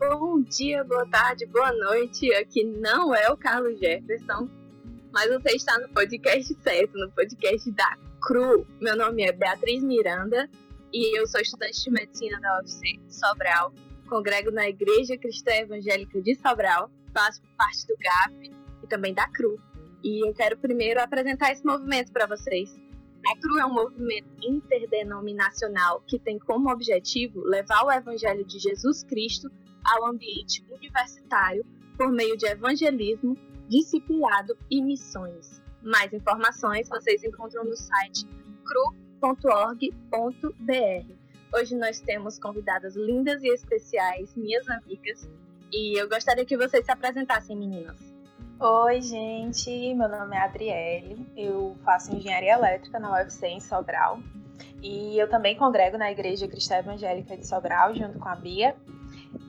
bom dia, boa tarde, boa noite. Aqui não é o Carlos Jefferson, mas você está no podcast certo, no podcast da CRU. Meu nome é Beatriz Miranda e eu sou estudante de medicina da UFC Sobral, congrego na Igreja Cristã Evangélica de Sobral, faço parte do GAP e também da CRU. E eu quero primeiro apresentar esse movimento para vocês. A CRU é um movimento interdenominacional que tem como objetivo levar o Evangelho de Jesus Cristo ao ambiente universitário por meio de evangelismo, discipulado e missões. Mais informações vocês encontram no site cru.org.br. Hoje nós temos convidadas lindas e especiais, minhas amigas, e eu gostaria que vocês se apresentassem, meninas. Oi, gente, meu nome é Adriele, eu faço engenharia elétrica na UFC em Sobral e eu também congrego na Igreja Cristã Evangélica de Sobral junto com a Bia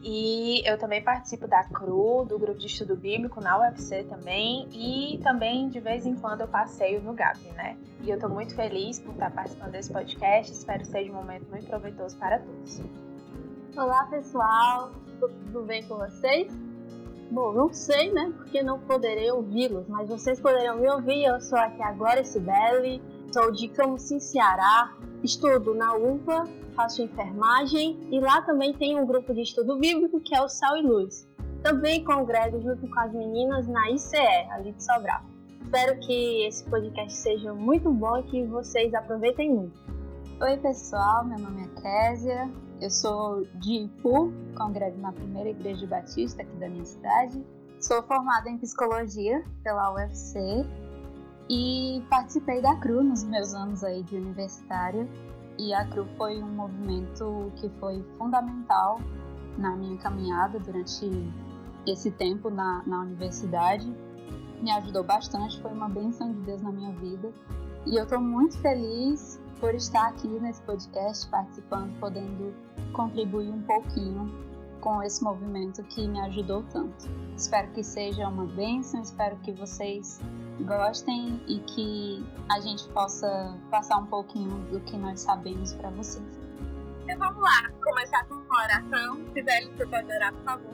e eu também participo da CRU, do grupo de estudo bíblico na UFC também. E também, de vez em quando, eu passeio no GAP, né? E eu estou muito feliz por estar participando desse podcast. Espero que seja um momento muito proveitoso para todos. Olá, pessoal. Tudo bem com vocês? Bom, não sei, né? Porque não poderei ouvi-los, mas vocês poderão me ouvir. Eu sou aqui agora Sibeli, sou de Camusim, Ceará. Estudo na UPA faço enfermagem e lá também tem um grupo de estudo bíblico que é o Sal e Luz. Também congrego junto com as meninas na ICE, ali de Sobral. Espero que esse podcast seja muito bom e que vocês aproveitem muito. Oi pessoal, meu nome é Késia, eu sou de Ipu, congrego na primeira igreja batista aqui da minha cidade. Sou formada em psicologia pela UFC e participei da CRU nos meus anos aí de universitária e a CRU foi um movimento que foi fundamental na minha caminhada durante esse tempo na, na universidade. Me ajudou bastante, foi uma bênção de Deus na minha vida. E eu estou muito feliz por estar aqui nesse podcast, participando, podendo contribuir um pouquinho com esse movimento que me ajudou tanto. Espero que seja uma bênção, espero que vocês gostem e que a gente possa passar um pouquinho do que nós sabemos para vocês. Então vamos lá, começar com uma oração. Sibeli, você pode orar, por favor?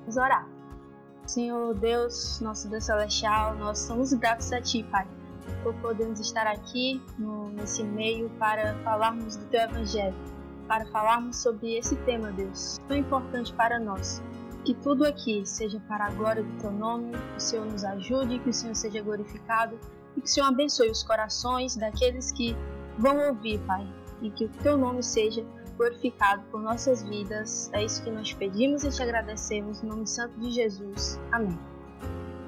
Vamos orar. Senhor Deus, nosso Deus Celestial, nós somos gratos a Ti, Pai, por podermos estar aqui no, nesse meio para falarmos do Teu Evangelho, para falarmos sobre esse tema, Deus, tão importante para nós que tudo aqui seja para a glória do teu nome, que o Senhor nos ajude, que o Senhor seja glorificado e que o Senhor abençoe os corações daqueles que vão ouvir, Pai, e que o teu nome seja glorificado por nossas vidas. É isso que nós pedimos e te agradecemos em nome santo de Jesus. Amém.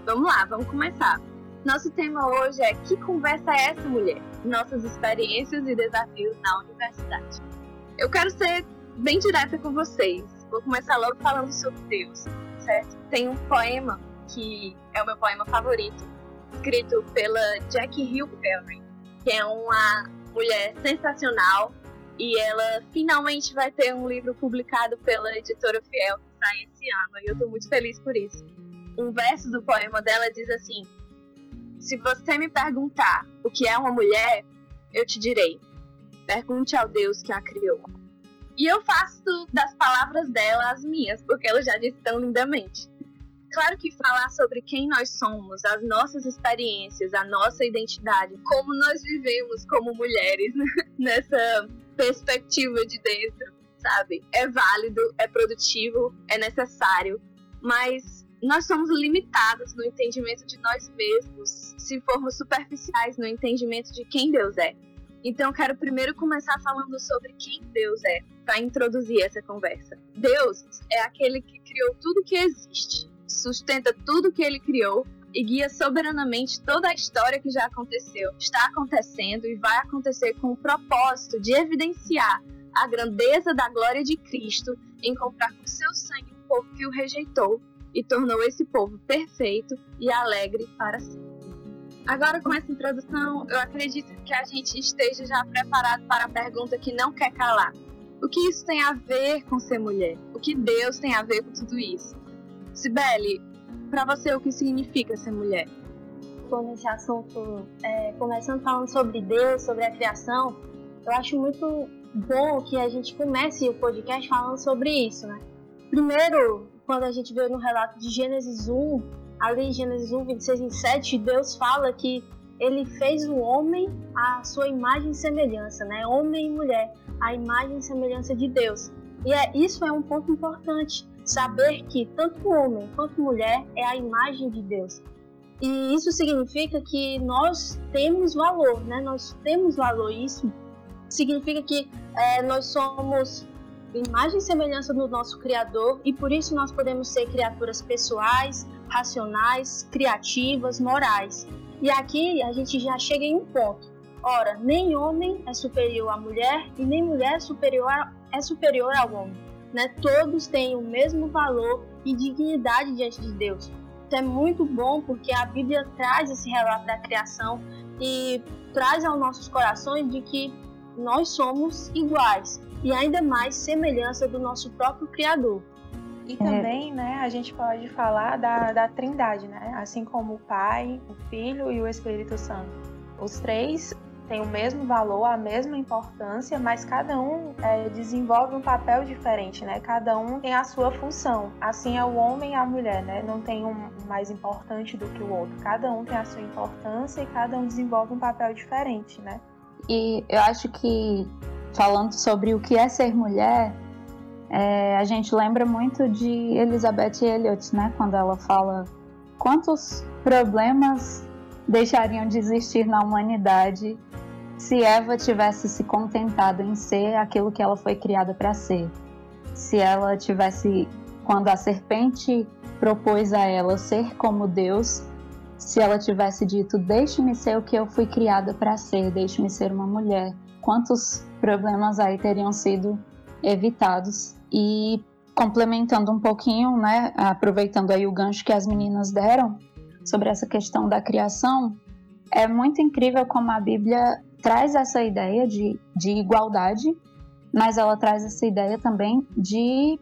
Vamos lá, vamos começar. Nosso tema hoje é Que conversa é essa, mulher? Nossas experiências e desafios na universidade. Eu quero ser bem direta com vocês Vou começar logo falando sobre Deus, certo? Tem um poema que é o meu poema favorito, escrito pela Jackie Hill Perry, que é uma mulher sensacional e ela finalmente vai ter um livro publicado pela editora Fiel que sai esse ano e eu estou muito feliz por isso. Um verso do poema dela diz assim: Se você me perguntar o que é uma mulher, eu te direi: pergunte ao Deus que a criou. E eu faço das palavras dela as minhas, porque ela já disse tão lindamente. Claro que falar sobre quem nós somos, as nossas experiências, a nossa identidade, como nós vivemos como mulheres nessa perspectiva de dentro, sabe? É válido, é produtivo, é necessário, mas nós somos limitados no entendimento de nós mesmos se formos superficiais no entendimento de quem Deus é. Então, quero primeiro começar falando sobre quem Deus é, para introduzir essa conversa. Deus é aquele que criou tudo que existe, sustenta tudo que ele criou e guia soberanamente toda a história que já aconteceu, está acontecendo e vai acontecer com o propósito de evidenciar a grandeza da glória de Cristo em comprar com seu sangue o povo que o rejeitou e tornou esse povo perfeito e alegre para sempre. Agora, com essa introdução, eu acredito que a gente esteja já preparado para a pergunta que não quer calar. O que isso tem a ver com ser mulher? O que Deus tem a ver com tudo isso? Sibeli, para você, o que significa ser mulher? Como esse assunto, é, começando falando sobre Deus, sobre a criação, eu acho muito bom que a gente comece o podcast falando sobre isso, né? primeiro, quando a gente vê no relato de Gênesis 1, ali em Gênesis 1, 26 e 27, Deus fala que ele fez o homem à sua imagem e semelhança, né? Homem e mulher, a imagem e semelhança de Deus. E é, isso é um ponto importante, saber que tanto homem quanto mulher é a imagem de Deus. E isso significa que nós temos valor, né? Nós temos valor. Isso significa que é, nós somos imagem e semelhança do nosso Criador e por isso nós podemos ser criaturas pessoais, racionais, criativas, morais. E aqui a gente já chega em um ponto. Ora, nem homem é superior à mulher e nem mulher é superior, a, é superior ao homem. Né? Todos têm o mesmo valor e dignidade diante de Deus. Isso é muito bom porque a Bíblia traz esse relato da criação e traz aos nossos corações de que nós somos iguais e ainda mais semelhança do nosso próprio Criador. E também, né, a gente pode falar da, da trindade, né? Assim como o Pai, o Filho e o Espírito Santo. Os três têm o mesmo valor, a mesma importância, mas cada um é, desenvolve um papel diferente, né? Cada um tem a sua função. Assim é o homem e a mulher, né? Não tem um mais importante do que o outro. Cada um tem a sua importância e cada um desenvolve um papel diferente, né? E eu acho que falando sobre o que é ser mulher, é, a gente lembra muito de Elizabeth Elliot, né? Quando ela fala quantos problemas deixariam de existir na humanidade se Eva tivesse se contentado em ser aquilo que ela foi criada para ser. Se ela tivesse, quando a serpente propôs a ela ser como Deus, se ela tivesse dito: Deixe-me ser o que eu fui criada para ser, deixe-me ser uma mulher, quantos problemas aí teriam sido evitados e complementando um pouquinho, né, aproveitando aí o gancho que as meninas deram sobre essa questão da criação, é muito incrível como a Bíblia traz essa ideia de, de igualdade, mas ela traz essa ideia também de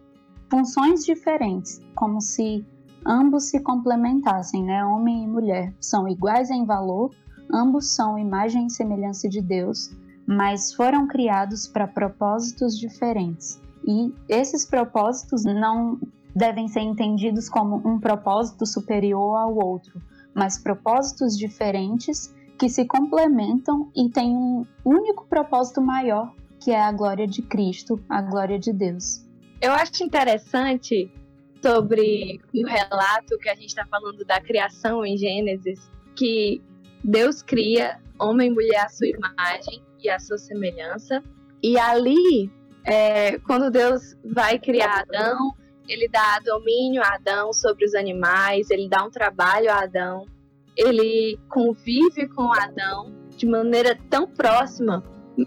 funções diferentes, como se ambos se complementassem, né? Homem e mulher são iguais em valor, ambos são imagem e semelhança de Deus, mas foram criados para propósitos diferentes. E esses propósitos não devem ser entendidos como um propósito superior ao outro, mas propósitos diferentes que se complementam e têm um único propósito maior, que é a glória de Cristo, a glória de Deus. Eu acho interessante sobre o relato que a gente está falando da criação em Gênesis, que Deus cria homem e mulher à sua imagem e à sua semelhança, e ali é, quando Deus vai criar Adão, ele dá domínio a Adão sobre os animais, ele dá um trabalho a Adão, ele convive com Adão de maneira tão próxima.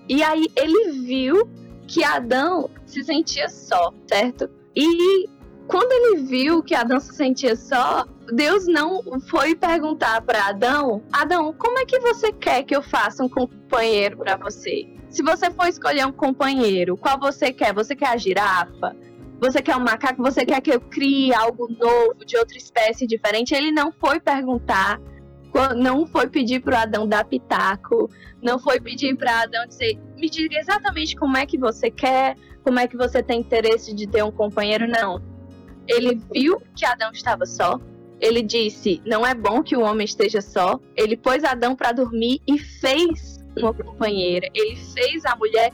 E aí ele viu que Adão se sentia só, certo? E quando ele viu que Adão se sentia só, Deus não foi perguntar para Adão: Adão, como é que você quer que eu faça um companheiro para você? Se você for escolher um companheiro, qual você quer? Você quer a girafa? Você quer um macaco? Você quer que eu crie algo novo, de outra espécie diferente? Ele não foi perguntar, não foi pedir para Adão dar pitaco, não foi pedir para Adão dizer, me diga exatamente como é que você quer, como é que você tem interesse de ter um companheiro. Não. Ele viu que Adão estava só. Ele disse: Não é bom que o homem esteja só. Ele pôs Adão para dormir e fez uma companheira. Ele fez a mulher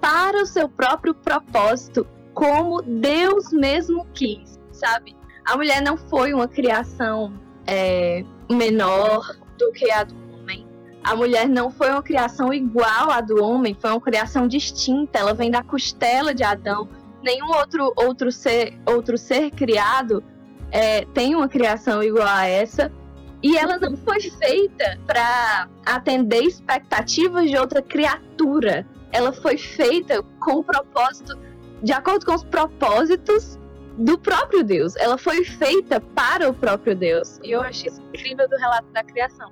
para o seu próprio propósito, como Deus mesmo quis, sabe? A mulher não foi uma criação é, menor do que a do homem. A mulher não foi uma criação igual à do homem, foi uma criação distinta. Ela vem da costela de Adão. Nenhum outro outro ser outro ser criado é, tem uma criação igual a essa. E ela não foi feita para atender expectativas de outra criatura. Ela foi feita com o propósito, de acordo com os propósitos do próprio Deus. Ela foi feita para o próprio Deus. E eu achei isso incrível do relato da criação.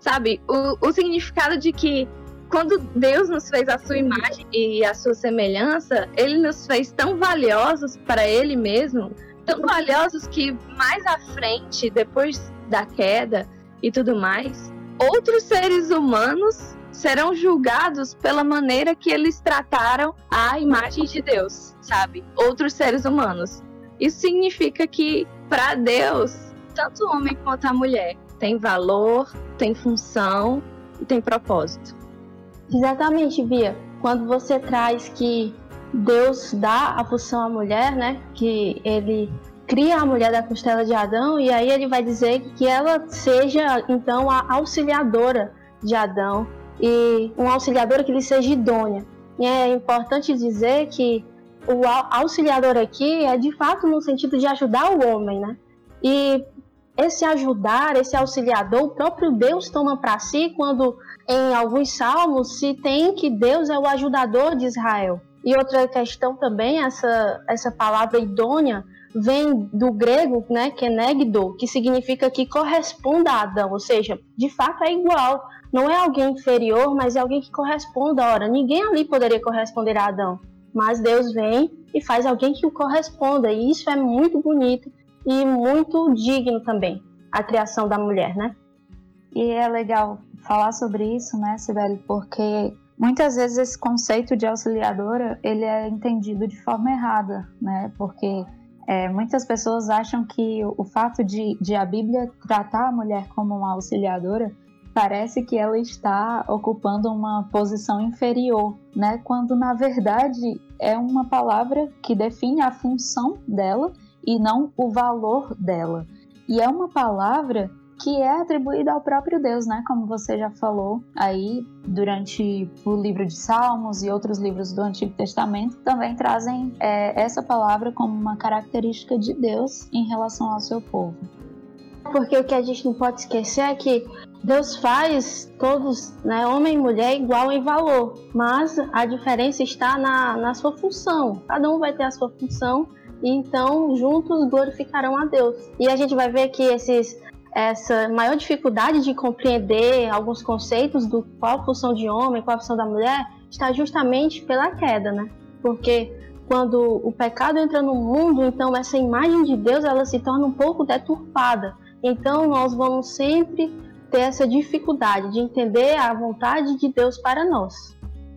Sabe, o, o significado de que quando Deus nos fez a sua imagem e a sua semelhança, ele nos fez tão valiosos para ele mesmo, tão valiosos que mais à frente, depois da queda e tudo mais, outros seres humanos serão julgados pela maneira que eles trataram a imagem de Deus, sabe? Outros seres humanos. Isso significa que, para Deus, tanto o homem quanto a mulher tem valor, tem função e tem propósito. Exatamente, Bia. Quando você traz que Deus dá a função à mulher, né? Que ele cria a mulher da costela de Adão e aí ele vai dizer que ela seja então a auxiliadora de Adão e uma auxiliadora que lhe seja idônea. E é importante dizer que o auxiliador aqui é de fato no sentido de ajudar o homem, né? E esse ajudar, esse auxiliador, o próprio Deus toma para si quando em alguns salmos se tem que Deus é o ajudador de Israel. E outra questão também, essa, essa palavra idônea vem do grego, né, kenegdo, que significa que corresponde a Adão, ou seja, de fato é igual. Não é alguém inferior, mas é alguém que corresponde. Ora, ninguém ali poderia corresponder a Adão, mas Deus vem e faz alguém que o corresponda, e isso é muito bonito e muito digno também, a criação da mulher, né? E é legal falar sobre isso, né, Sibeli, porque muitas vezes esse conceito de auxiliadora ele é entendido de forma errada, né? Porque é, muitas pessoas acham que o fato de, de a Bíblia tratar a mulher como uma auxiliadora parece que ela está ocupando uma posição inferior, né? Quando na verdade é uma palavra que define a função dela e não o valor dela. E é uma palavra que é atribuída ao próprio Deus, né? Como você já falou aí durante o livro de Salmos e outros livros do Antigo Testamento, também trazem é, essa palavra como uma característica de Deus em relação ao seu povo. Porque o que a gente não pode esquecer é que Deus faz todos, né, homem e mulher, igual em valor, mas a diferença está na, na sua função. Cada um vai ter a sua função e então juntos glorificarão a Deus. E a gente vai ver que esses essa maior dificuldade de compreender alguns conceitos do qual a função de homem, qual a função da mulher, está justamente pela queda, né? Porque quando o pecado entra no mundo, então essa imagem de Deus ela se torna um pouco deturpada. Então nós vamos sempre ter essa dificuldade de entender a vontade de Deus para nós.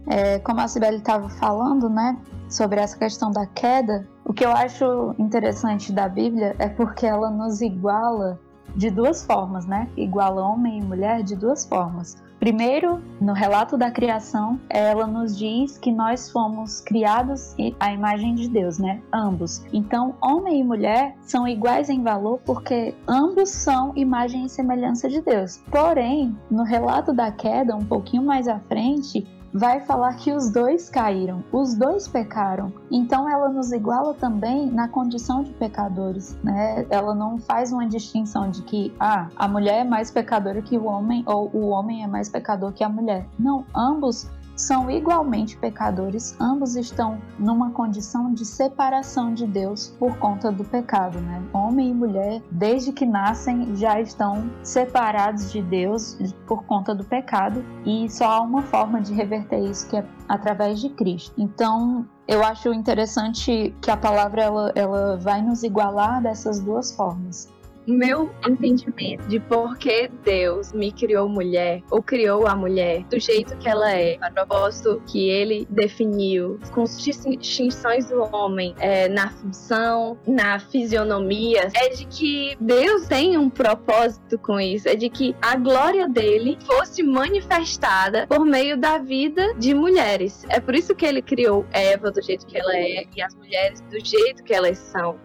É, como a Sibeli estava falando, né, sobre essa questão da queda, o que eu acho interessante da Bíblia é porque ela nos iguala de duas formas, né? Iguala homem e mulher de duas formas. Primeiro, no relato da criação, ela nos diz que nós fomos criados à imagem de Deus, né? Ambos. Então, homem e mulher são iguais em valor porque ambos são imagem e semelhança de Deus. Porém, no relato da queda, um pouquinho mais à frente, vai falar que os dois caíram, os dois pecaram. Então ela nos iguala também na condição de pecadores, né? Ela não faz uma distinção de que ah, a mulher é mais pecadora que o homem ou o homem é mais pecador que a mulher. Não, ambos são igualmente pecadores, ambos estão numa condição de separação de Deus por conta do pecado, né? Homem e mulher, desde que nascem, já estão separados de Deus por conta do pecado e só há uma forma de reverter isso que é através de Cristo. Então, eu acho interessante que a palavra ela, ela vai nos igualar dessas duas formas meu entendimento de por que Deus me criou mulher, ou criou a mulher do jeito que ela é, a propósito que ele definiu, com distinções do homem é, na função, na fisionomia, é de que Deus tem um propósito com isso, é de que a glória dele fosse manifestada por meio da vida de mulheres. É por isso que ele criou Eva do jeito que ela é e as mulheres do jeito que elas são.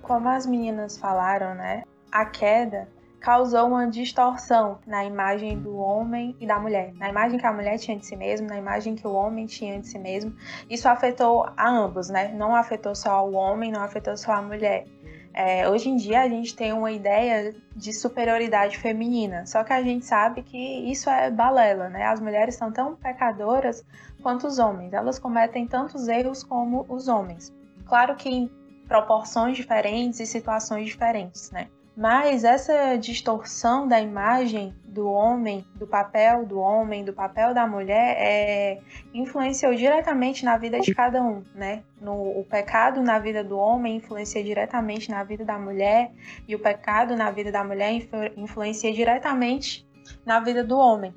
Como as meninas falaram, né? A queda causou uma distorção na imagem do homem e da mulher, na imagem que a mulher tinha de si mesma, na imagem que o homem tinha de si mesmo. Isso afetou a ambos, né? Não afetou só o homem, não afetou só a mulher. É, hoje em dia a gente tem uma ideia de superioridade feminina, só que a gente sabe que isso é balela, né? As mulheres são tão pecadoras quanto os homens, elas cometem tantos erros como os homens. Claro que em proporções diferentes e situações diferentes, né? Mas essa distorção da imagem do homem, do papel do homem, do papel da mulher, é, influenciou diretamente na vida de cada um, né? No, o pecado na vida do homem influencia diretamente na vida da mulher, e o pecado na vida da mulher influencia diretamente na vida do homem.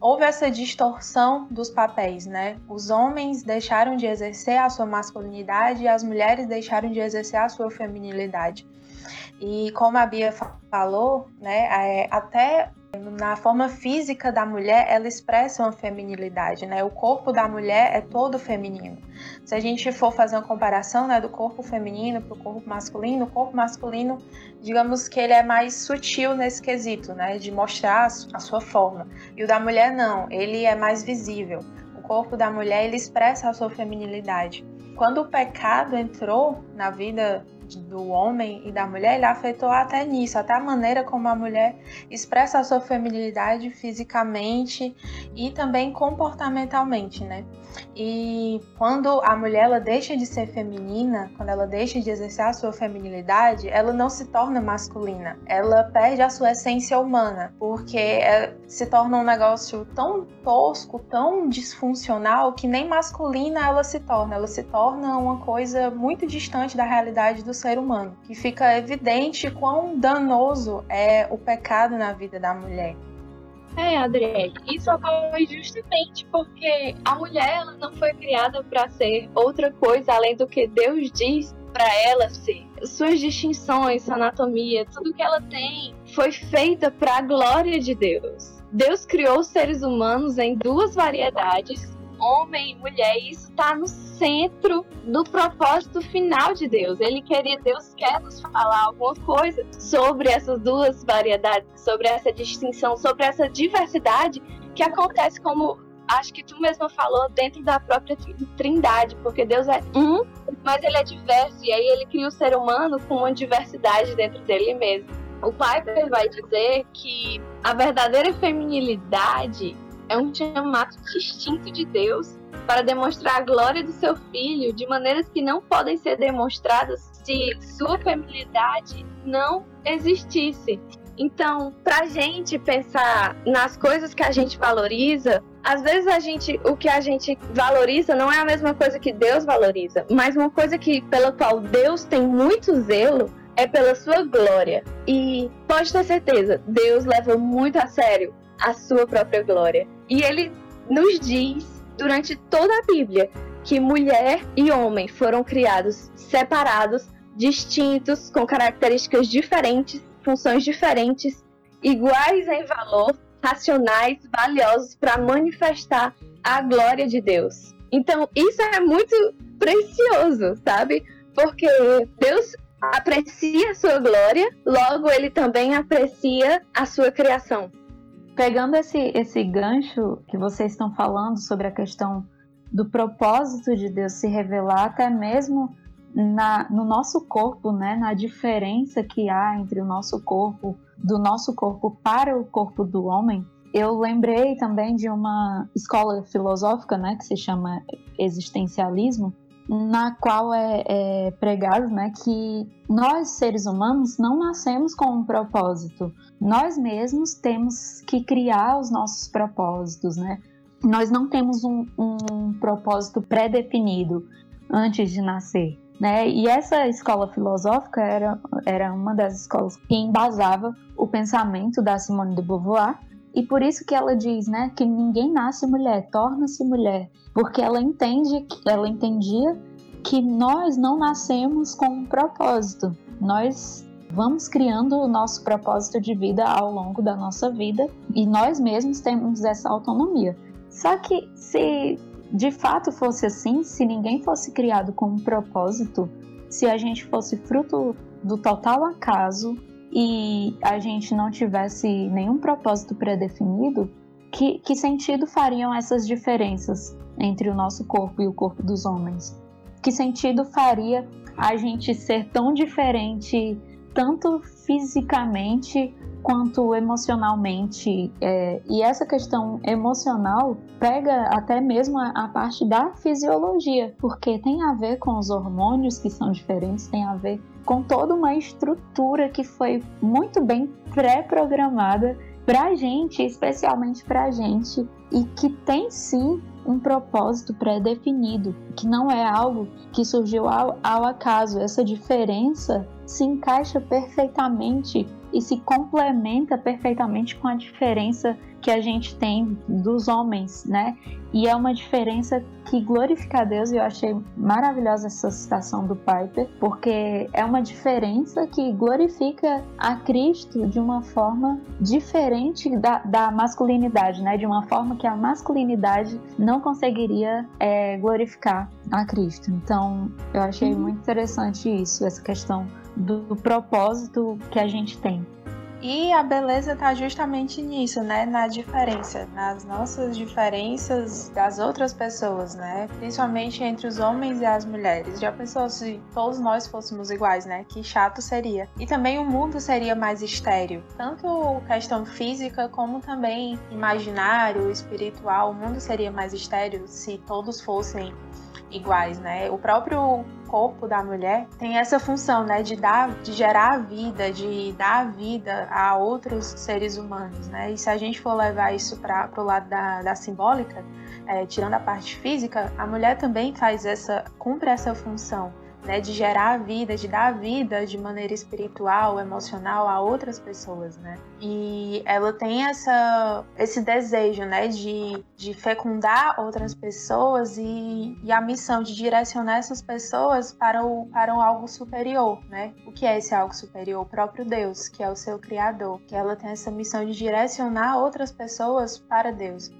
houve essa distorção dos papéis, né? Os homens deixaram de exercer a sua masculinidade e as mulheres deixaram de exercer a sua feminilidade. E como a Bia falou, né, é, até na forma física da mulher, ela expressa uma feminilidade, né? O corpo da mulher é todo feminino. Se a gente for fazer uma comparação, né, do corpo feminino para o corpo masculino, o corpo masculino, digamos que ele é mais sutil nesse quesito, né, de mostrar a sua forma. E o da mulher não, ele é mais visível. O corpo da mulher ele expressa a sua feminilidade. Quando o pecado entrou na vida do homem e da mulher, ele afetou até nisso, até a maneira como a mulher expressa a sua feminilidade fisicamente e também comportamentalmente, né? E quando a mulher ela deixa de ser feminina, quando ela deixa de exercer a sua feminilidade, ela não se torna masculina. Ela perde a sua essência humana, porque é, se torna um negócio tão tosco, tão disfuncional que nem masculina ela se torna. Ela se torna uma coisa muito distante da realidade do ser humano, que fica evidente quão danoso é o pecado na vida da mulher. É, Adriele, isso ocorre justamente porque a mulher ela não foi criada para ser outra coisa além do que Deus diz para ela ser. Suas distinções, sua anatomia, tudo que ela tem foi feita para a glória de Deus. Deus criou os seres humanos em duas variedades homem e mulher, e isso está no centro do propósito final de Deus. Ele queria, Deus quer nos falar alguma coisa sobre essas duas variedades, sobre essa distinção, sobre essa diversidade que acontece como acho que tu mesma falou dentro da própria Trindade, porque Deus é um, mas ele é diverso e aí ele cria o ser humano com uma diversidade dentro dele mesmo. O Piper vai dizer que a verdadeira feminilidade é um chamado distinto de Deus para demonstrar a glória do seu filho de maneiras que não podem ser demonstradas se sua feminilidade não existisse. Então, para gente pensar nas coisas que a gente valoriza, às vezes a gente, o que a gente valoriza não é a mesma coisa que Deus valoriza, mas uma coisa que pela qual Deus tem muito zelo é pela sua glória. E pode ter certeza, Deus leva muito a sério a sua própria glória. E ele nos diz durante toda a Bíblia que mulher e homem foram criados separados, distintos, com características diferentes, funções diferentes, iguais em valor, racionais, valiosos para manifestar a glória de Deus. Então, isso é muito precioso, sabe? Porque Deus aprecia a sua glória, logo ele também aprecia a sua criação. Pegando esse, esse gancho que vocês estão falando sobre a questão do propósito de Deus se revelar até mesmo na, no nosso corpo, né, na diferença que há entre o nosso corpo, do nosso corpo para o corpo do homem, eu lembrei também de uma escola filosófica, né, que se chama existencialismo, na qual é, é pregado né, que nós, seres humanos, não nascemos com um propósito. Nós mesmos temos que criar os nossos propósitos, né? Nós não temos um, um propósito pré-definido antes de nascer. Né? E essa escola filosófica era, era uma das escolas que embasava o pensamento da Simone de Beauvoir, e por isso que ela diz, né, que ninguém nasce mulher, torna-se mulher, porque ela entende, ela entendia que nós não nascemos com um propósito. Nós vamos criando o nosso propósito de vida ao longo da nossa vida e nós mesmos temos essa autonomia. Só que se de fato fosse assim, se ninguém fosse criado com um propósito, se a gente fosse fruto do total acaso e a gente não tivesse nenhum propósito pré-definido, que, que sentido fariam essas diferenças entre o nosso corpo e o corpo dos homens? Que sentido faria a gente ser tão diferente, tanto fisicamente quanto emocionalmente? É, e essa questão emocional pega até mesmo a, a parte da fisiologia, porque tem a ver com os hormônios que são diferentes, tem a ver com toda uma estrutura que foi muito bem pré-programada para gente, especialmente para gente, e que tem sim um propósito pré-definido, que não é algo que surgiu ao, ao, acaso. Essa diferença se encaixa perfeitamente e se complementa perfeitamente com a diferença que a gente tem dos homens, né? E é uma diferença que glorifica a Deus, e eu achei maravilhosa essa citação do Piper, porque é uma diferença que glorifica a Cristo de uma forma diferente da, da masculinidade, né? De uma forma que a masculinidade não conseguiria é, glorificar a Cristo. Então, eu achei uhum. muito interessante isso, essa questão do, do propósito que a gente tem. E a beleza está justamente nisso, né? Na diferença, nas nossas diferenças das outras pessoas, né? Principalmente entre os homens e as mulheres. Já pensou se todos nós fôssemos iguais, né? Que chato seria. E também o mundo seria mais estéreo. Tanto questão física como também imaginário, espiritual. O mundo seria mais estéreo se todos fossem iguais, né? O próprio corpo da mulher tem essa função, né, de dar, de gerar vida, de dar vida a outros seres humanos, né? E se a gente for levar isso para o lado da, da simbólica, é, tirando a parte física, a mulher também faz essa, cumpre essa função né, de gerar vida, de dar vida de maneira espiritual, emocional a outras pessoas, né? E ela tem essa, esse desejo, né, de, de fecundar outras pessoas e, e a missão de direcionar essas pessoas para, o, para o algo superior, né? O que é esse algo superior? O próprio Deus, que é o seu Criador. Que ela tem essa missão de direcionar outras pessoas para Deus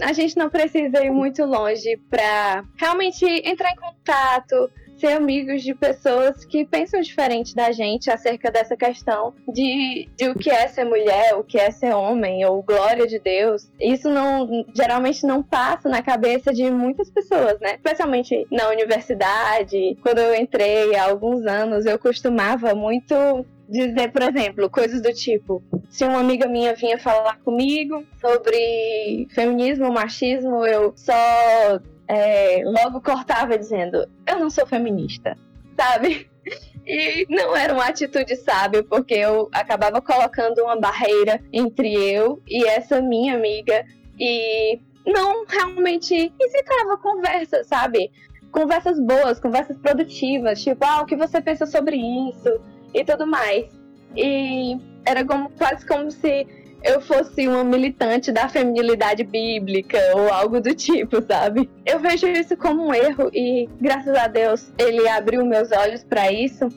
a gente não precisa ir muito longe para realmente entrar em contato, ser amigos de pessoas que pensam diferente da gente acerca dessa questão de, de o que é ser mulher, o que é ser homem, ou glória de Deus. Isso não geralmente não passa na cabeça de muitas pessoas, né? Especialmente na universidade. Quando eu entrei há alguns anos, eu costumava muito dizer, por exemplo, coisas do tipo: se uma amiga minha vinha falar comigo sobre feminismo, machismo, eu só é, logo cortava dizendo: Eu não sou feminista, sabe? E não era uma atitude sábia, porque eu acabava colocando uma barreira entre eu e essa minha amiga e não realmente incitava conversa, sabe? Conversas boas, conversas produtivas, tipo, ah, o que você pensa sobre isso e tudo mais. E era como, quase como se eu fosse uma militante da feminilidade bíblica ou algo do tipo, sabe? Eu vejo isso como um erro e, graças a Deus, ele abriu meus olhos para isso.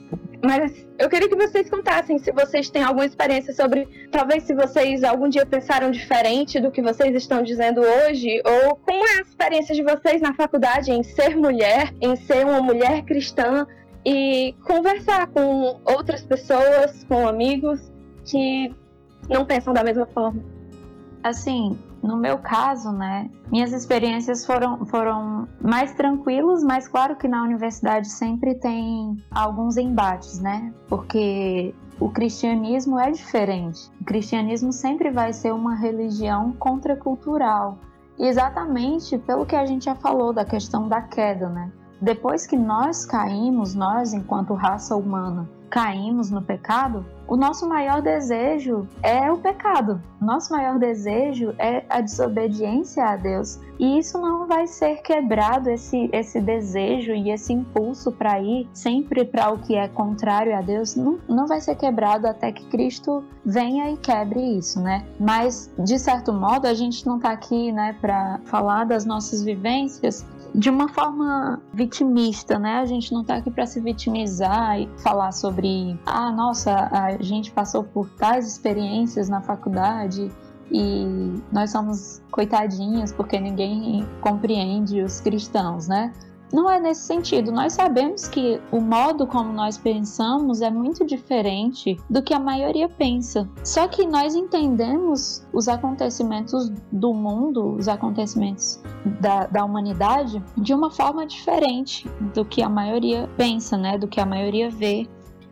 Mas eu queria que vocês contassem se vocês têm alguma experiência sobre, talvez se vocês algum dia pensaram diferente do que vocês estão dizendo hoje, ou como é a experiência de vocês na faculdade em ser mulher, em ser uma mulher cristã e conversar com outras pessoas, com amigos que não pensam da mesma forma. Assim, no meu caso, né, minhas experiências foram, foram mais tranquilas, mas claro que na universidade sempre tem alguns embates, né? Porque o cristianismo é diferente. O cristianismo sempre vai ser uma religião contracultural. Exatamente pelo que a gente já falou da questão da queda, né? Depois que nós caímos, nós enquanto raça humana, caímos no pecado, o nosso maior desejo é o pecado. Nosso maior desejo é a desobediência a Deus. E isso não vai ser quebrado, esse, esse desejo e esse impulso para ir sempre para o que é contrário a Deus, não, não vai ser quebrado até que Cristo venha e quebre isso, né? Mas, de certo modo, a gente não está aqui, né, para falar das nossas vivências de uma forma vitimista, né? A gente não tá aqui para se vitimizar e falar sobre, ah, nossa, a gente passou por tais experiências na faculdade e nós somos coitadinhas porque ninguém compreende os cristãos, né? Não é nesse sentido. Nós sabemos que o modo como nós pensamos é muito diferente do que a maioria pensa. Só que nós entendemos os acontecimentos do mundo, os acontecimentos da, da humanidade, de uma forma diferente do que a maioria pensa, né? Do que a maioria vê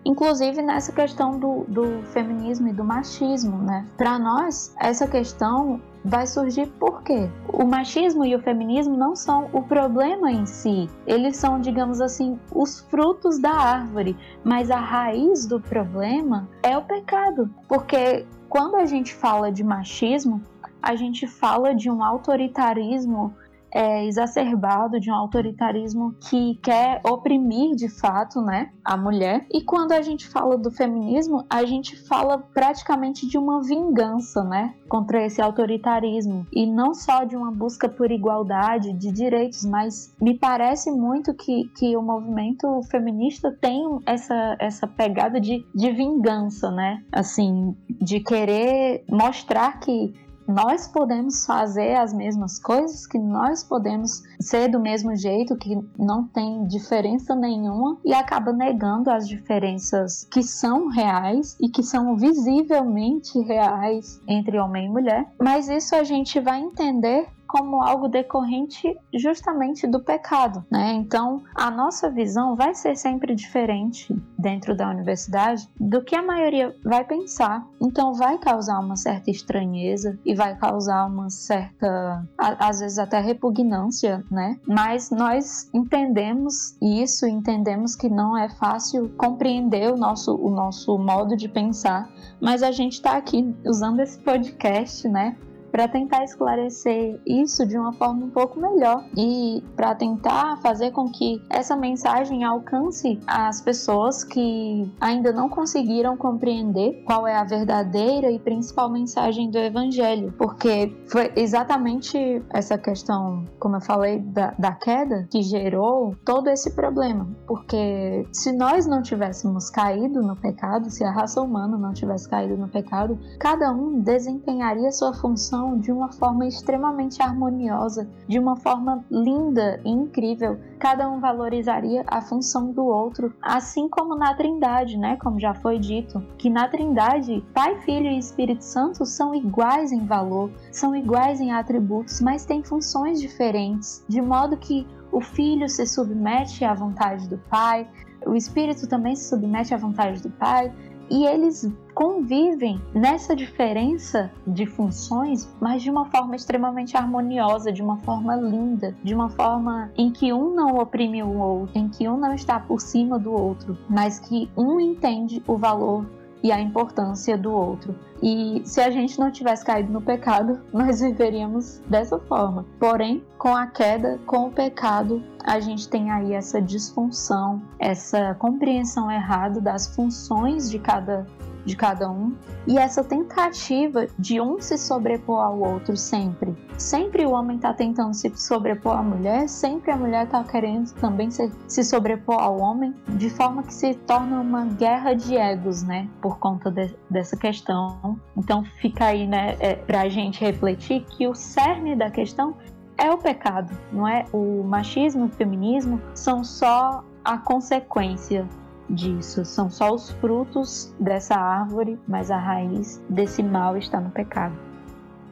inclusive nessa questão do, do, feminismo e do machismo, né? Para nós, essa questão vai surgir por quê? O machismo e o feminismo não são o problema em si, eles são, digamos assim, os frutos da árvore, mas a raiz do problema é o pecado, porque quando a gente fala de machismo, a gente fala de um autoritarismo é, exacerbado, de um autoritarismo que quer oprimir de fato, né, a mulher. E quando a gente fala do feminismo, a gente fala praticamente de uma vingança, né, contra esse autoritarismo e não só de uma busca por igualdade de direitos, mas me parece muito que, que o movimento feminista tem essa, essa pegada de, de vingança, né, assim, de querer mostrar que nós podemos fazer as mesmas coisas, que nós podemos ser do mesmo jeito, que não tem diferença nenhuma e acaba negando as diferenças que são reais e que são visivelmente reais entre homem e mulher. Mas isso a gente vai entender como algo decorrente justamente do pecado, né? Então, a nossa visão vai ser sempre diferente dentro da universidade do que a maioria vai pensar. Então, vai causar uma certa estranheza e vai causar uma certa, às vezes até repugnância, né? Mas nós entendemos isso, entendemos que não é fácil compreender o nosso, o nosso modo de pensar, mas a gente está aqui usando esse podcast, né, para tentar esclarecer isso de uma forma um pouco melhor e para tentar fazer com que essa mensagem alcance as pessoas que ainda não conseguiram compreender qual é a verdadeira e principal mensagem do Evangelho, porque foi exatamente essa questão, como eu falei, da, da queda que gerou todo esse problema. Porque se nós não tivéssemos caído no pecado, se a raça humana não tivesse caído no pecado, cada um desempenharia sua função de uma forma extremamente harmoniosa, de uma forma linda e incrível. Cada um valorizaria a função do outro, assim como na Trindade, né? Como já foi dito, que na Trindade, Pai, Filho e Espírito Santo são iguais em valor, são iguais em atributos, mas têm funções diferentes, de modo que o Filho se submete à vontade do Pai, o Espírito também se submete à vontade do Pai, e eles convivem nessa diferença de funções, mas de uma forma extremamente harmoniosa, de uma forma linda, de uma forma em que um não oprime o outro, em que um não está por cima do outro, mas que um entende o valor e a importância do outro. E se a gente não tivesse caído no pecado, nós viveríamos dessa forma. Porém, com a queda, com o pecado, a gente tem aí essa disfunção, essa compreensão errada das funções de cada de cada um e essa tentativa de um se sobrepor ao outro sempre. Sempre o homem está tentando se sobrepor à mulher, sempre a mulher está querendo também se, se sobrepor ao homem, de forma que se torna uma guerra de egos, né? Por conta de, dessa questão. Então fica aí, né, é, para a gente refletir que o cerne da questão é o pecado, não é? O machismo e o feminismo são só a consequência disso. São só os frutos dessa árvore, mas a raiz desse mal está no pecado.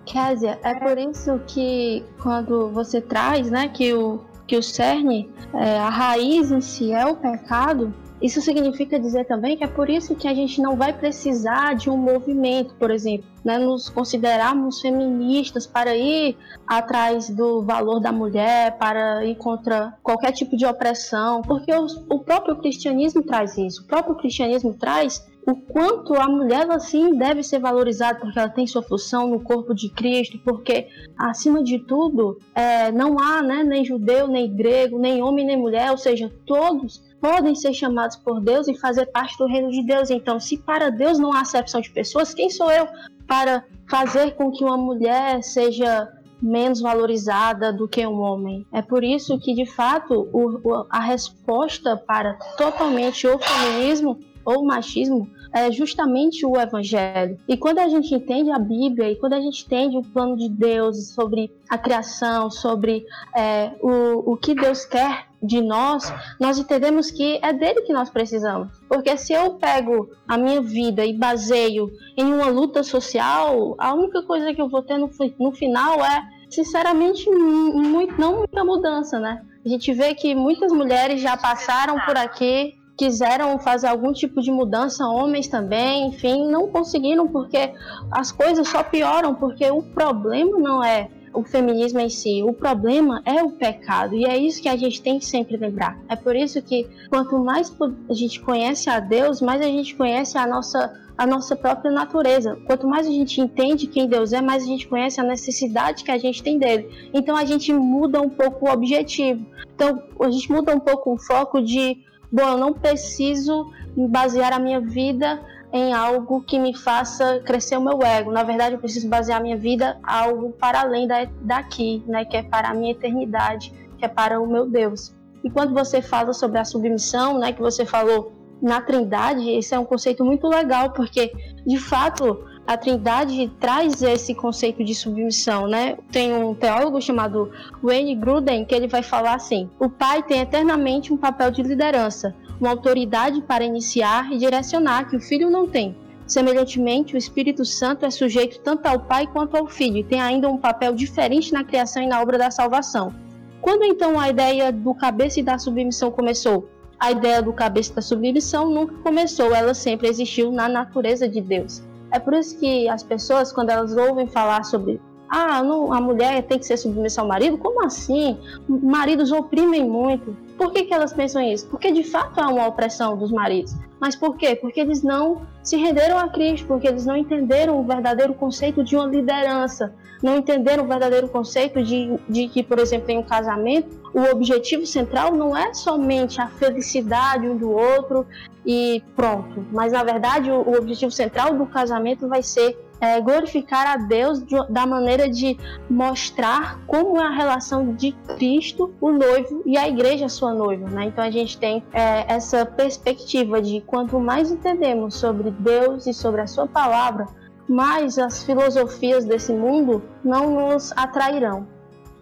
Késia, é por isso que quando você traz, né, que o, que o cerne, é, a raiz em si é o pecado, isso significa dizer também que é por isso que a gente não vai precisar de um movimento, por exemplo, né, nos considerarmos feministas para ir atrás do valor da mulher, para ir contra qualquer tipo de opressão, porque o, próprio cristianismo traz isso. O próprio cristianismo traz o quanto a mulher assim deve ser valorizada porque ela tem sua função no corpo de Cristo, porque acima de tudo é, não há né, nem judeu, nem grego, nem homem, nem mulher, ou seja, todos podem ser chamados por Deus e fazer parte do reino de Deus. Então, se para Deus não há acepção de pessoas, quem sou eu para fazer com que uma mulher seja menos valorizada do que um homem? É por isso que, de fato, o, a resposta para totalmente o feminismo ou o machismo é justamente o evangelho. E quando a gente entende a Bíblia e quando a gente entende o plano de Deus sobre a criação, sobre é, o, o que Deus quer de nós, nós entendemos que é dele que nós precisamos. Porque se eu pego a minha vida e baseio em uma luta social, a única coisa que eu vou ter no, no final é, sinceramente, muito, não muita mudança, né? A gente vê que muitas mulheres já passaram por aqui quiseram fazer algum tipo de mudança, homens também, enfim, não conseguiram porque as coisas só pioram, porque o problema não é o feminismo em si. O problema é o pecado. E é isso que a gente tem que sempre lembrar. É por isso que quanto mais a gente conhece a Deus, mais a gente conhece a nossa a nossa própria natureza. Quanto mais a gente entende quem Deus é, mais a gente conhece a necessidade que a gente tem dele. Então a gente muda um pouco o objetivo. Então a gente muda um pouco o foco de, bom, eu não preciso basear a minha vida em algo que me faça crescer o meu ego. Na verdade, eu preciso basear minha vida algo para além da, daqui, né, que é para a minha eternidade, que é para o meu Deus. E quando você fala sobre a submissão, né, que você falou na Trindade, esse é um conceito muito legal, porque de fato a Trindade traz esse conceito de submissão, né? Tem um teólogo chamado Wayne Gruden que ele vai falar assim: o pai tem eternamente um papel de liderança, uma autoridade para iniciar e direcionar que o filho não tem. Semelhantemente, o Espírito Santo é sujeito tanto ao Pai quanto ao Filho e tem ainda um papel diferente na criação e na obra da salvação. Quando então a ideia do cabeça e da submissão começou? A ideia do cabeça da submissão nunca começou, ela sempre existiu na natureza de Deus. É por isso que as pessoas, quando elas ouvem falar sobre ah, não, a mulher tem que ser submissa ao marido? Como assim? Maridos oprimem muito. Por que, que elas pensam isso? Porque de fato há uma opressão dos maridos. Mas por quê? Porque eles não se renderam a Cristo, porque eles não entenderam o verdadeiro conceito de uma liderança, não entenderam o verdadeiro conceito de, de que, por exemplo, em um casamento, o objetivo central não é somente a felicidade um do outro e pronto, mas na verdade o, o objetivo central do casamento vai ser é, glorificar a Deus de, da maneira de mostrar como é a relação de Cristo, o noivo, e a igreja, sua noiva. Né? Então a gente tem é, essa perspectiva de quanto mais entendemos sobre Deus e sobre a sua palavra, mais as filosofias desse mundo não nos atrairão.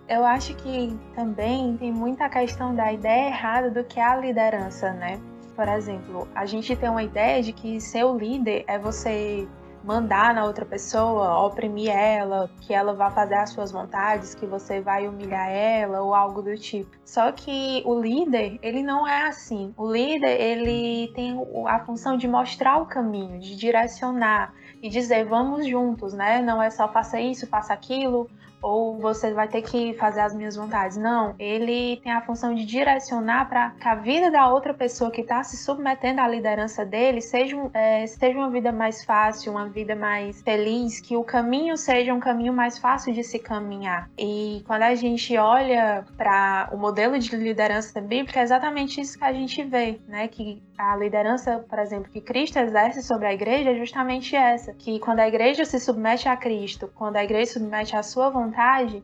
Eu acho que também tem muita questão da ideia errada do que é a liderança, né? Por exemplo, a gente tem uma ideia de que ser o líder é você mandar na outra pessoa, oprimir ela, que ela vá fazer as suas vontades, que você vai humilhar ela ou algo do tipo. Só que o líder, ele não é assim. O líder, ele tem a função de mostrar o caminho, de direcionar e dizer vamos juntos, né? Não é só faça isso, faça aquilo, ou você vai ter que fazer as minhas vontades. Não, ele tem a função de direcionar para que a vida da outra pessoa que está se submetendo à liderança dele seja, é, seja uma vida mais fácil, uma vida mais feliz, que o caminho seja um caminho mais fácil de se caminhar. E quando a gente olha para o modelo de liderança bíblica, é exatamente isso que a gente vê, né? Que a liderança, por exemplo, que Cristo exerce sobre a igreja é justamente essa, que quando a igreja se submete a Cristo, quando a igreja se submete à sua vontade,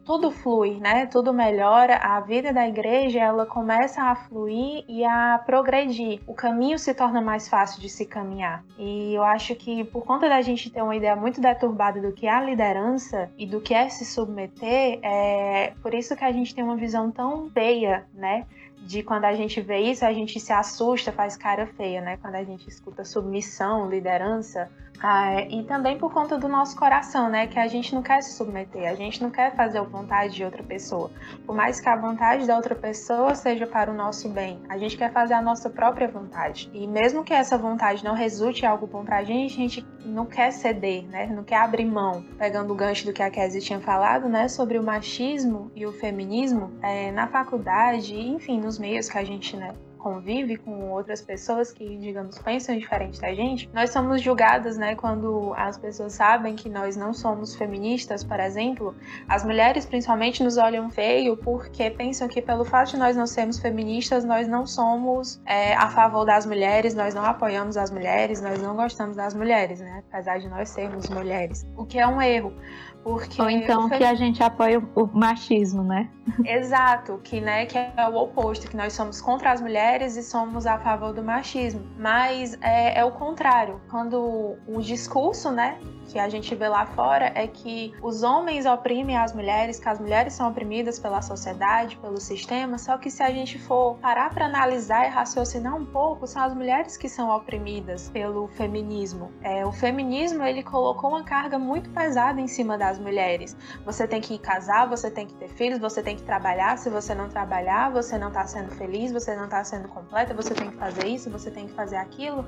tudo flui, né? Tudo melhora, a vida da igreja, ela começa a fluir e a progredir. O caminho se torna mais fácil de se caminhar. E eu acho que por conta da gente ter uma ideia muito deturbada do que é a liderança e do que é se submeter, é por isso que a gente tem uma visão tão feia, né? de quando a gente vê isso, a gente se assusta, faz cara feia, né? Quando a gente escuta submissão, liderança, ah, e também por conta do nosso coração, né? Que a gente não quer se submeter, a gente não quer fazer a vontade de outra pessoa. Por mais que a vontade da outra pessoa seja para o nosso bem, a gente quer fazer a nossa própria vontade. E mesmo que essa vontade não resulte em algo bom pra gente, a gente não quer ceder, né? Não quer abrir mão. Pegando o gancho do que a Kézia tinha falado, né? Sobre o machismo e o feminismo, é, na faculdade, enfim, nos meios que a gente, né? Convive com outras pessoas que, digamos, pensam diferente da gente, nós somos julgadas, né, quando as pessoas sabem que nós não somos feministas, por exemplo, as mulheres principalmente nos olham feio porque pensam que pelo fato de nós não sermos feministas, nós não somos é, a favor das mulheres, nós não apoiamos as mulheres, nós não gostamos das mulheres, né, apesar de nós sermos mulheres, o que é um erro. Porque Ou então que a gente apoia o machismo, né? Exato, que, né, que é o oposto, que nós somos contra as mulheres e somos a favor do machismo. Mas é, é o contrário. Quando o discurso, né, que a gente vê lá fora é que os homens oprimem as mulheres, que as mulheres são oprimidas pela sociedade, pelo sistema, só que se a gente for parar para analisar e raciocinar um pouco, são as mulheres que são oprimidas pelo feminismo. É, o feminismo ele colocou uma carga muito pesada em cima das mulheres. Você tem que casar, você tem que ter filhos, você tem que trabalhar. Se você não trabalhar, você não está sendo feliz, você não está sendo completa, você tem que fazer isso, você tem que fazer aquilo.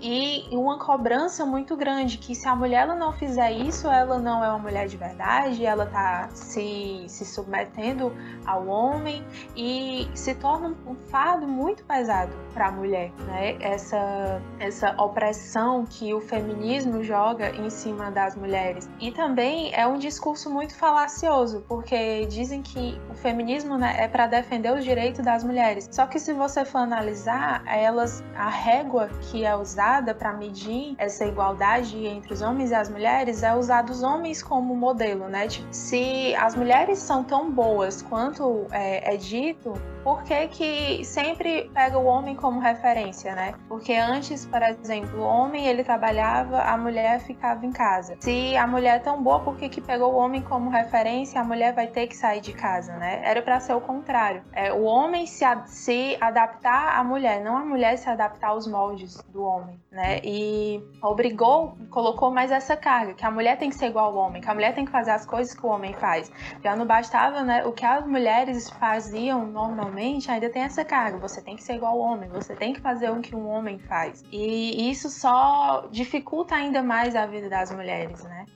E uma cobrança muito grande que se a mulher não fizer isso, ela não é uma mulher de verdade, ela tá se, se submetendo ao homem e se torna um fardo muito pesado para a mulher, né? Essa, essa opressão que o feminismo joga em cima das mulheres. E também é um discurso muito falacioso, porque dizem que o feminismo né, é para defender os direitos das mulheres. Só que se você for analisar, elas a régua que é usada para medir essa igualdade entre os homens e as mulheres é usar os homens como modelo, né? Tipo, se as mulheres são tão boas quanto é, é dito, por que, que sempre pega o homem como referência, né? Porque antes, por exemplo, o homem ele trabalhava, a mulher ficava em casa. Se a mulher é tão boa, por que, que pegou o homem como referência, a mulher vai ter que sair de casa, né? Era para ser o contrário. É, o homem se, se adaptar à mulher, não a mulher se adaptar aos moldes do homem, né? E obrigou, colocou mais essa carga, que a mulher tem que ser igual ao homem, que a mulher tem que fazer as coisas que o homem faz. Já não bastava, né? O que as mulheres faziam normalmente, ainda tem essa carga. Você tem que ser igual ao homem, você tem que fazer o que um homem faz. E isso só dificulta ainda mais a vida das mulheres, né?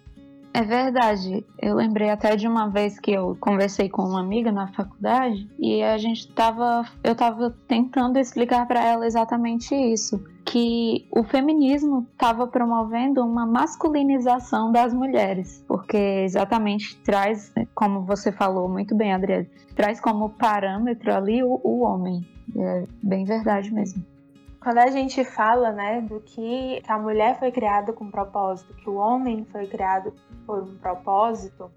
É verdade. Eu lembrei até de uma vez que eu conversei com uma amiga na faculdade e a gente tava, eu tava tentando explicar para ela exatamente isso, que o feminismo estava promovendo uma masculinização das mulheres, porque exatamente traz, como você falou muito bem, Adriana, traz como parâmetro ali o, o homem. É bem verdade mesmo. Quando a gente fala, né, do que a mulher foi criada com propósito, que o homem foi criado por um propósito,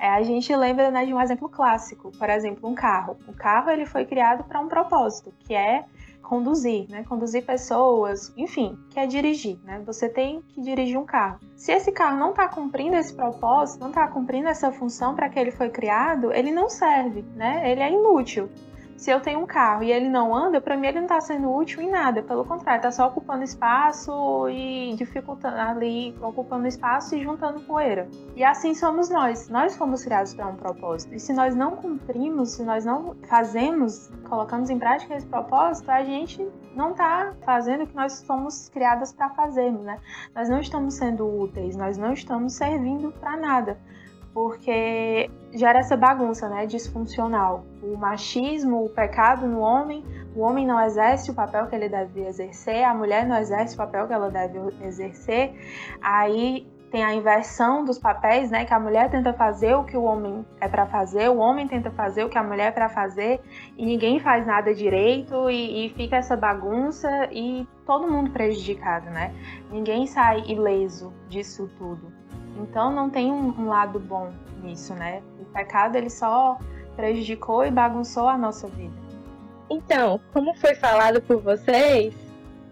é, a gente lembra né, de um exemplo clássico, por exemplo, um carro. O carro ele foi criado para um propósito, que é conduzir, né? Conduzir pessoas, enfim, que é dirigir, né? Você tem que dirigir um carro. Se esse carro não está cumprindo esse propósito, não está cumprindo essa função para que ele foi criado, ele não serve, né? Ele é inútil se eu tenho um carro e ele não anda, para mim ele não está sendo útil em nada. Pelo contrário, está só ocupando espaço e dificultando ali, ocupando espaço e juntando poeira. E assim somos nós. Nós fomos criados para um propósito. E se nós não cumprimos, se nós não fazemos, colocamos em prática esse propósito, a gente não está fazendo o que nós somos criadas para fazermos, né? Nós não estamos sendo úteis, nós não estamos servindo para nada porque gera essa bagunça, né, disfuncional. O machismo, o pecado no homem, o homem não exerce o papel que ele deve exercer, a mulher não exerce o papel que ela deve exercer. Aí tem a inversão dos papéis, né, que a mulher tenta fazer o que o homem é para fazer, o homem tenta fazer o que a mulher é para fazer e ninguém faz nada direito e, e fica essa bagunça e todo mundo prejudicado, né? Ninguém sai ileso disso tudo. Então não tem um, um lado bom nisso, né? O pecado ele só prejudicou e bagunçou a nossa vida. Então, como foi falado por vocês,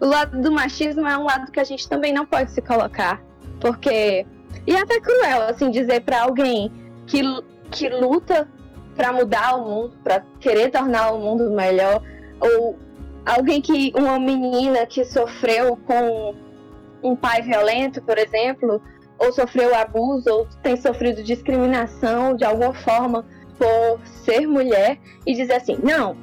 o lado do machismo é um lado que a gente também não pode se colocar, porque e até cruel assim dizer para alguém que que luta para mudar o mundo, para querer tornar o mundo melhor, ou alguém que uma menina que sofreu com um pai violento, por exemplo, ou sofreu abuso, ou tem sofrido discriminação de alguma forma por ser mulher e dizer assim: não,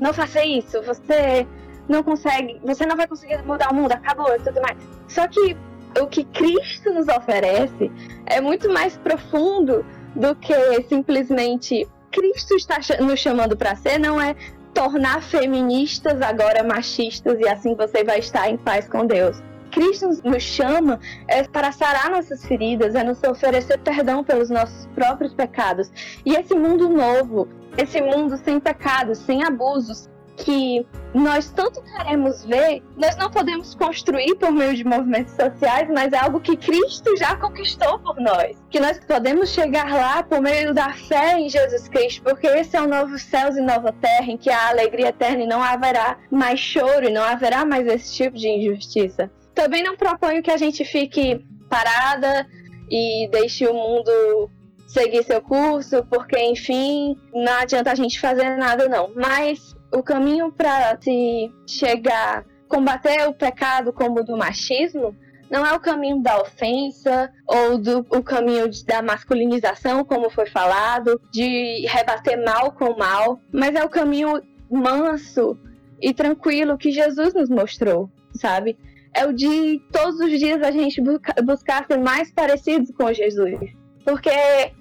não faça isso, você não consegue, você não vai conseguir mudar o mundo, acabou e tudo mais. Só que o que Cristo nos oferece é muito mais profundo do que simplesmente Cristo está nos chamando para ser, não é tornar feministas agora machistas e assim você vai estar em paz com Deus. Cristo nos chama é para sarar nossas feridas, é nos oferecer perdão pelos nossos próprios pecados. E esse mundo novo, esse mundo sem pecados, sem abusos, que nós tanto queremos ver, nós não podemos construir por meio de movimentos sociais, mas é algo que Cristo já conquistou por nós. Que nós podemos chegar lá por meio da fé em Jesus Cristo, porque esse é o novo céu e nova terra, em que há alegria eterna e não haverá mais choro e não haverá mais esse tipo de injustiça. Também não proponho que a gente fique parada e deixe o mundo seguir seu curso, porque, enfim, não adianta a gente fazer nada, não. Mas o caminho para se chegar, combater o pecado como o do machismo, não é o caminho da ofensa ou do o caminho da masculinização, como foi falado, de rebater mal com mal, mas é o caminho manso e tranquilo que Jesus nos mostrou, sabe? É o de todos os dias a gente busca, buscar ser mais parecidos com Jesus. Porque é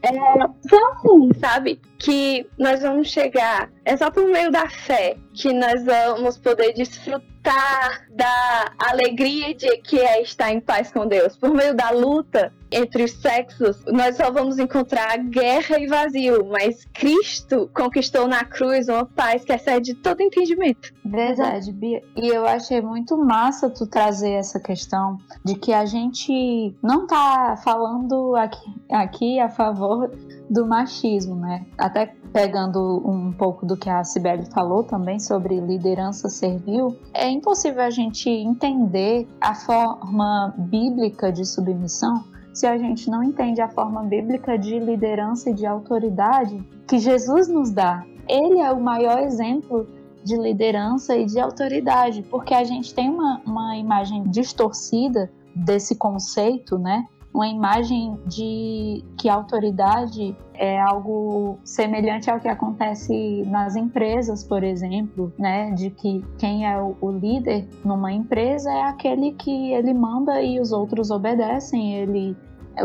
só assim, sabe? Que nós vamos chegar. É só por meio da fé que nós vamos poder desfrutar da alegria de que é estar em paz com Deus. Por meio da luta entre os sexos, nós só vamos encontrar guerra e vazio, mas Cristo conquistou na cruz uma paz que excede todo entendimento. Verdade, Bia. E eu achei muito massa tu trazer essa questão de que a gente não tá falando aqui, aqui a favor do machismo, né? Até pegando um pouco do que a Cibele falou também sobre liderança servil, é impossível a gente entender a forma bíblica de submissão se a gente não entende a forma bíblica de liderança e de autoridade que Jesus nos dá. Ele é o maior exemplo de liderança e de autoridade, porque a gente tem uma, uma imagem distorcida desse conceito, né? Uma imagem de que a autoridade é algo semelhante ao que acontece nas empresas, por exemplo, né? De que quem é o, líder numa empresa é aquele que ele manda e os outros obedecem, ele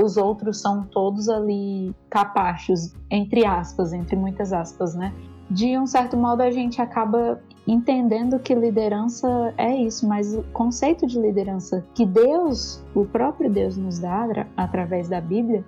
os outros são todos ali capachos, entre aspas, entre muitas aspas, né? De um certo modo a gente acaba entendendo que liderança é isso, mas o conceito de liderança que Deus, o próprio Deus nos dá através da Bíblia,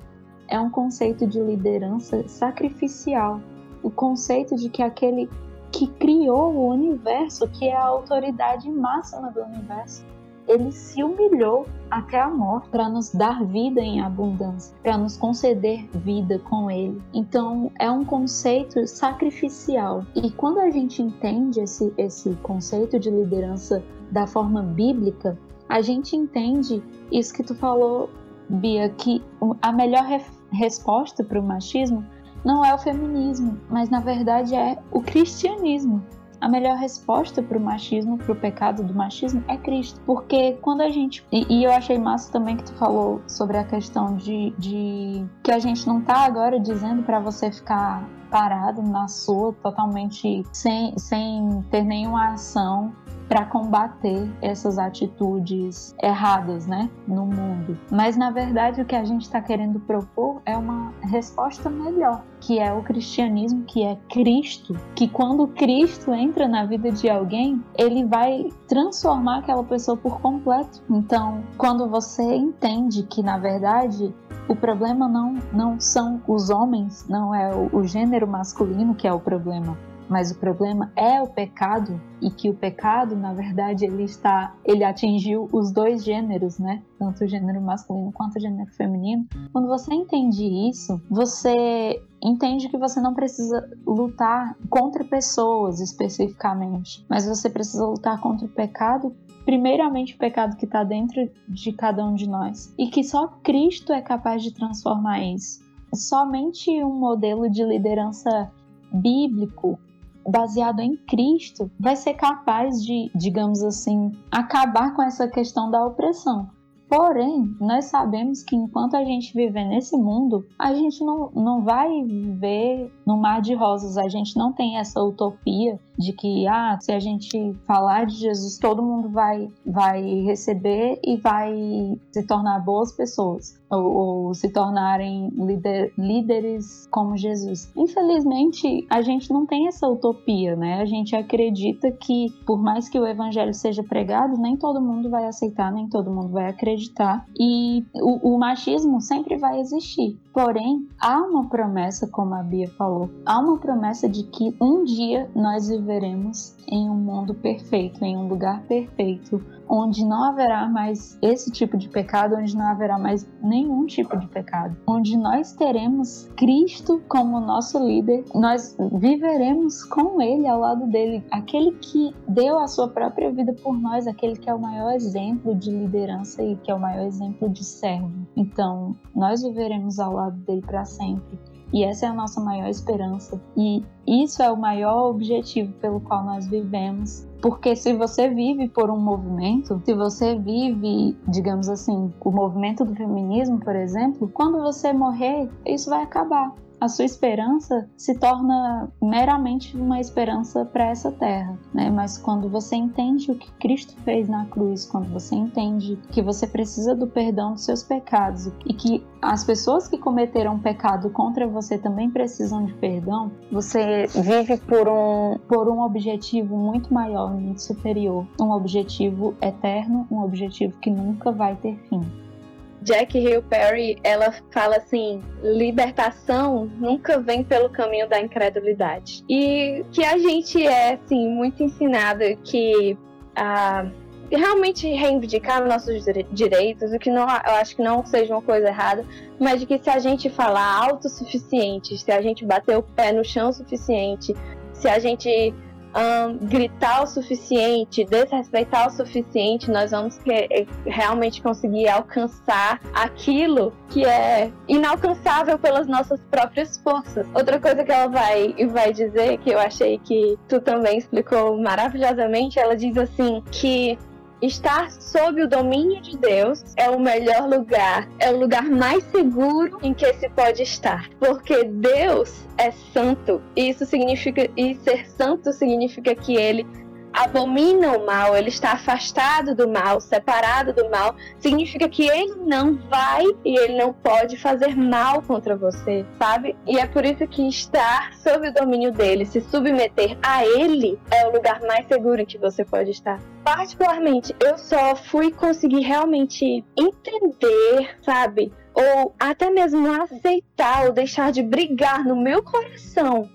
é um conceito de liderança sacrificial. O conceito de que aquele que criou o universo, que é a autoridade máxima do universo, ele se humilhou até a morte para nos dar vida em abundância, para nos conceder vida com ele. Então, é um conceito sacrificial. E quando a gente entende esse, esse conceito de liderança da forma bíblica, a gente entende isso que tu falou, Bia, que a melhor re resposta para o machismo não é o feminismo, mas na verdade é o cristianismo a melhor resposta para o machismo, para o pecado do machismo, é Cristo. Porque quando a gente. E, e, eu achei massa também que tu falou sobre a questão de, de que a gente não tá agora dizendo para você ficar parado na sua, totalmente sem, sem ter nenhuma ação para combater essas atitudes erradas, né, no mundo. Mas na verdade o que a gente está querendo propor é uma resposta melhor, que é o cristianismo, que é Cristo, que quando Cristo entra na vida de alguém, ele vai transformar aquela pessoa por completo. Então, quando você entende que na verdade o problema não, não são os homens, não é o, o gênero masculino que é o problema, mas o problema é o pecado e que o pecado, na verdade, ele está, ele atingiu os dois gêneros, né? Tanto o gênero masculino quanto o gênero feminino. Quando você entende isso, você entende que você não precisa lutar contra pessoas especificamente, mas você precisa lutar contra o pecado primeiramente o pecado que está dentro de cada um de nós e que só Cristo é capaz de transformar isso. Somente um modelo de liderança bíblico baseado em Cristo, vai ser capaz de, digamos assim, acabar com essa questão da opressão. Porém, nós sabemos que enquanto a gente viver nesse mundo, a gente não, não vai viver no mar de rosas, a gente não tem essa utopia de que, ah, se a gente falar de Jesus, todo mundo vai, vai receber e vai se tornar boas pessoas ou, ou se tornarem líder, líderes como Jesus. Infelizmente, a gente não tem essa utopia, né? A gente acredita que, por mais que o evangelho seja pregado, nem todo mundo vai aceitar, nem todo mundo vai acreditar. E o, o machismo sempre vai existir. Porém, há uma promessa, como a Bia falou, há uma promessa de que um dia nós viveremos em um mundo perfeito, em um lugar perfeito, onde não haverá mais esse tipo de pecado, onde não haverá mais nenhum tipo de pecado, onde nós teremos Cristo como nosso líder, nós viveremos com Ele ao lado dele, aquele que deu a sua própria vida por nós, aquele que é o maior exemplo de liderança e que é o maior exemplo de servo. Então, nós viveremos ao lado dele para sempre. E essa é a nossa maior esperança. E isso é o maior objetivo pelo qual nós vivemos. Porque se você vive por um movimento, se você vive, digamos assim, o movimento do feminismo, por exemplo, quando você morrer, isso vai acabar. A sua esperança se torna meramente uma esperança para essa terra, né? Mas quando você entende o que Cristo fez na cruz, quando você entende que você precisa do perdão dos seus pecados e que as pessoas que cometeram pecado contra você também precisam de perdão, você vive por um, por um objetivo muito maior, muito superior, um objetivo eterno, um objetivo que nunca vai ter fim. Jack Hill Perry, ela fala assim: libertação nunca vem pelo caminho da incredulidade. E que a gente é assim muito ensinada que a realmente reivindicar nossos direitos, o que não, eu acho que não seja uma coisa errada, mas de que se a gente falar autossuficiente, se a gente bater o pé no chão o suficiente, se a gente um, gritar o suficiente, desrespeitar o suficiente, nós vamos que, eh, realmente conseguir alcançar aquilo que é inalcançável pelas nossas próprias forças. Outra coisa que ela vai, vai dizer, que eu achei que tu também explicou maravilhosamente, ela diz assim que Estar sob o domínio de Deus é o melhor lugar, é o lugar mais seguro em que se pode estar, porque Deus é santo. E isso significa e ser santo significa que ele abomina o mal, ele está afastado do mal, separado do mal, significa que ele não vai e ele não pode fazer mal contra você, sabe? E é por isso que estar sob o domínio dele, se submeter a ele, é o lugar mais seguro em que você pode estar. Particularmente, eu só fui conseguir realmente entender, sabe? Ou até mesmo aceitar ou deixar de brigar no meu coração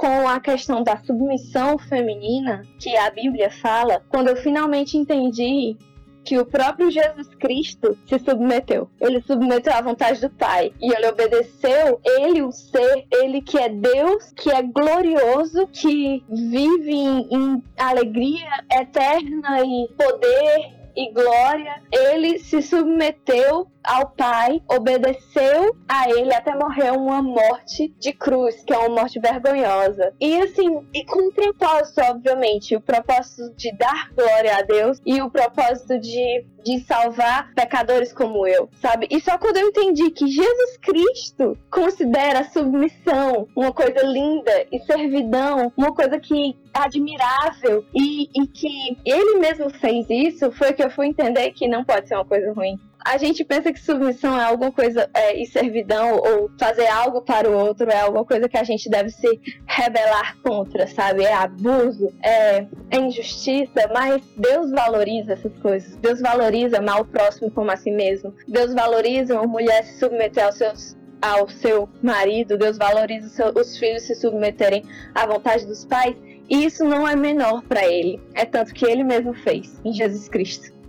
com a questão da submissão feminina que a Bíblia fala, quando eu finalmente entendi que o próprio Jesus Cristo se submeteu. Ele submeteu à vontade do Pai e ele obedeceu, ele o ser, ele que é Deus, que é glorioso, que vive em, em alegria eterna e poder e glória, ele se submeteu ao Pai, obedeceu a ele até morrer uma morte de cruz, que é uma morte vergonhosa. E assim, e com um propósito, obviamente, o propósito de dar glória a Deus e o propósito de, de salvar pecadores como eu, sabe? E só quando eu entendi que Jesus Cristo considera submissão uma coisa linda e servidão uma coisa que admirável e, e que ele mesmo fez isso, foi que eu fui entender que não pode ser uma coisa ruim a gente pensa que submissão é alguma coisa é, e servidão ou fazer algo para o outro é alguma coisa que a gente deve se rebelar contra, sabe? É abuso, é, é injustiça, mas Deus valoriza essas coisas. Deus valoriza amar o próximo como a si mesmo. Deus valoriza uma mulher se submeter aos seus ao seu marido, Deus valoriza os filhos se submeterem à vontade dos pais, e isso não é menor para ele. É tanto que ele mesmo fez em Jesus Cristo.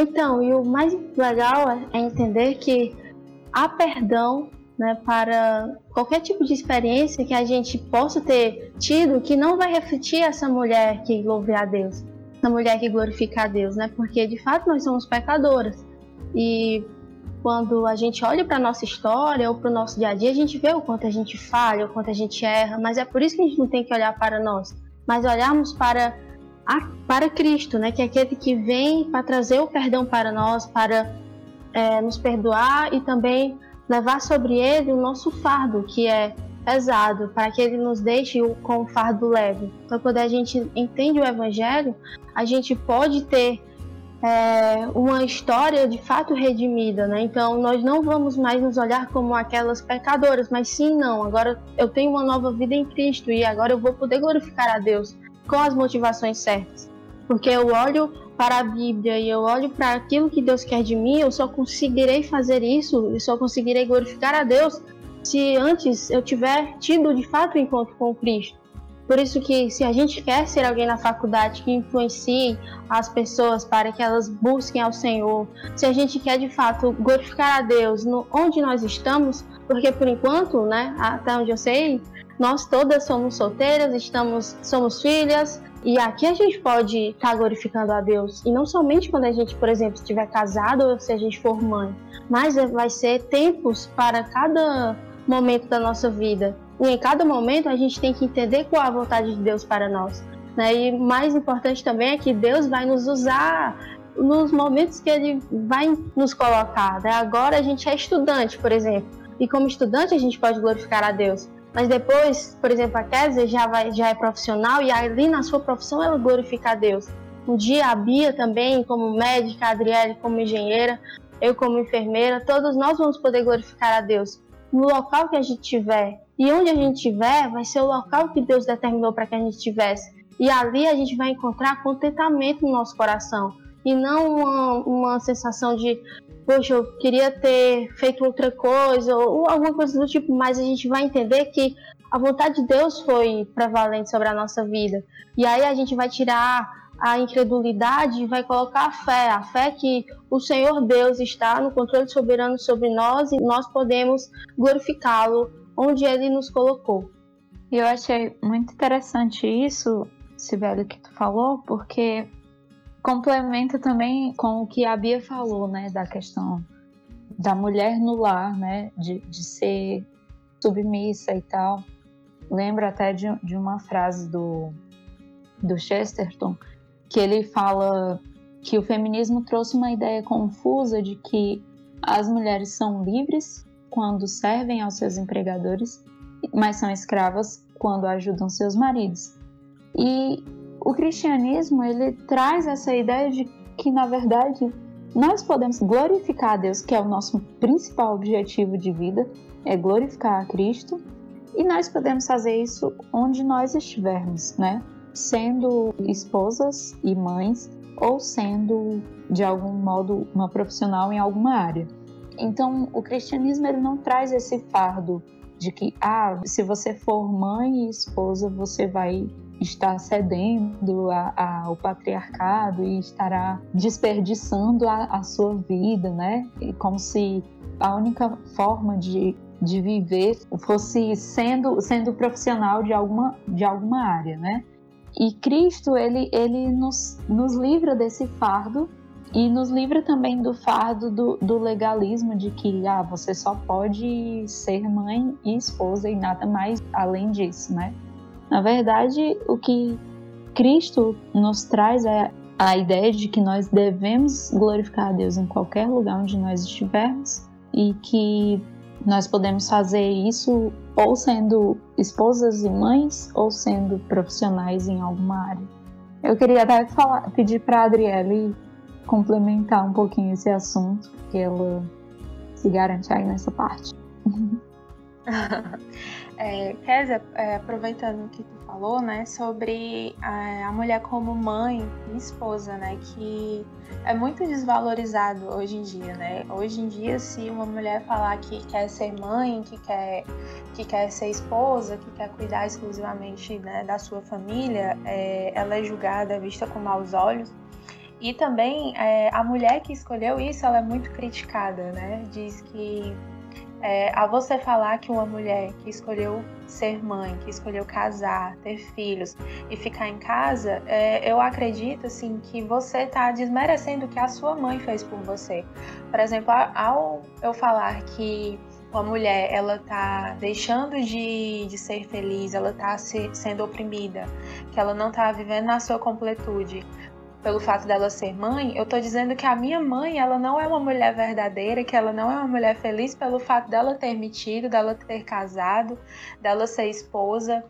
Então, e o mais legal é entender que há perdão né, para qualquer tipo de experiência que a gente possa ter tido que não vai refletir essa mulher que louve a Deus, essa mulher que glorifica a Deus, né? Porque de fato nós somos pecadoras. E quando a gente olha para nossa história ou para o nosso dia a dia, a gente vê o quanto a gente falha, o quanto a gente erra, mas é por isso que a gente não tem que olhar para nós, mas olharmos para a, para Cristo, né? Que é aquele que vem para trazer o perdão para nós, para é, nos perdoar e também levar sobre ele o nosso fardo, que é pesado, para que ele nos deixe com o fardo leve. Então, quando a gente entende o Evangelho, a gente pode ter é, uma história de fato redimida, né? Então, nós não vamos mais nos olhar como aquelas pecadoras, mas sim, não. Agora eu tenho uma nova vida em Cristo e agora eu vou poder glorificar a Deus com as motivações certas. Porque eu olho para a Bíblia e eu olho para aquilo que Deus quer de mim, eu só conseguirei fazer isso e só conseguirei glorificar a Deus se antes eu tiver tido de fato o um encontro com Cristo. Por isso que se a gente quer ser alguém na faculdade que influencie as pessoas para que elas busquem ao Senhor, se a gente quer de fato glorificar a Deus no, onde nós estamos, porque por enquanto, né, até onde eu sei, nós todas somos solteiras, estamos, somos filhas, e aqui a gente pode estar tá glorificando a Deus. E não somente quando a gente, por exemplo, estiver casado ou se a gente for mãe, mas vai ser tempos para cada momento da nossa vida. E em cada momento a gente tem que entender qual a vontade de Deus para nós. Né? E mais importante também é que Deus vai nos usar nos momentos que Ele vai nos colocar. Né? Agora a gente é estudante, por exemplo. e como estudante a gente pode glorificar a Deus. Mas depois, por exemplo, a Kézia já, vai, já é profissional e ali na sua profissão ela glorifica a Deus. Um dia a Bia também, como médica, a Adriele como engenheira, eu como enfermeira, todos nós vamos poder glorificar a Deus. No local que a gente tiver e onde a gente estiver, vai ser o local que Deus determinou para que a gente estivesse. E ali a gente vai encontrar contentamento no nosso coração e não uma, uma sensação de, poxa, eu queria ter feito outra coisa ou alguma coisa do tipo, mas a gente vai entender que a vontade de Deus foi prevalente sobre a nossa vida. E aí a gente vai tirar a incredulidade e vai colocar a fé, a fé que o Senhor Deus está no controle soberano sobre nós e nós podemos glorificá-lo onde ele nos colocou. Eu achei muito interessante isso, Sibeli, que tu falou, porque complementa também com o que a Bia falou, né, da questão da mulher no lar, né, de, de ser submissa e tal. Lembro até de, de uma frase do, do Chesterton, que ele fala que o feminismo trouxe uma ideia confusa de que as mulheres são livres quando servem aos seus empregadores, mas são escravas quando ajudam seus maridos. E o cristianismo ele traz essa ideia de que na verdade nós podemos glorificar a Deus, que é o nosso principal objetivo de vida, é glorificar a Cristo, e nós podemos fazer isso onde nós estivermos, né? Sendo esposas e mães ou sendo de algum modo uma profissional em alguma área. Então, o cristianismo ele não traz esse fardo de que, ah, se você for mãe e esposa, você vai estar cedendo ao patriarcado e estará desperdiçando a, a sua vida, né? E como se a única forma de, de viver fosse sendo, sendo profissional de alguma, de alguma área, né? E Cristo, ele, ele nos, nos livra desse fardo e nos livra também do fardo do, do, legalismo de que ah, você só pode ser mãe e esposa e nada mais além disso, né? Na verdade, o que Cristo nos traz é a ideia de que nós devemos glorificar a Deus em qualquer lugar onde nós estivermos e que nós podemos fazer isso ou sendo esposas e mães ou sendo profissionais em alguma área. Eu queria até falar, pedir para a Adriele complementar um pouquinho esse assunto, que ela se garante aí nessa parte. é, Kézia, é, aproveitando o que tu falou, né, sobre a, a, mulher como mãe e esposa, né, que é muito desvalorizado hoje em dia, né? Hoje em dia, se uma mulher falar que quer ser mãe, que quer, que quer ser esposa, que quer cuidar exclusivamente né, da sua família, é, ela é julgada, é vista com maus olhos. E também é, a mulher que escolheu isso, ela é muito criticada, né? Diz que é, a você falar que uma mulher que escolheu ser mãe, que escolheu casar, ter filhos e ficar em casa, é, eu acredito assim que você está desmerecendo o que a sua mãe fez por você. Por exemplo, ao eu falar que uma mulher ela tá deixando de, de ser feliz, ela tá se, sendo oprimida, que ela não tá vivendo na sua completude, pelo fato dela ser mãe, eu tô dizendo que a minha mãe, ela não é uma mulher verdadeira, que ela não é uma mulher feliz pelo fato dela ter metido, dela ter casado, dela ser esposa.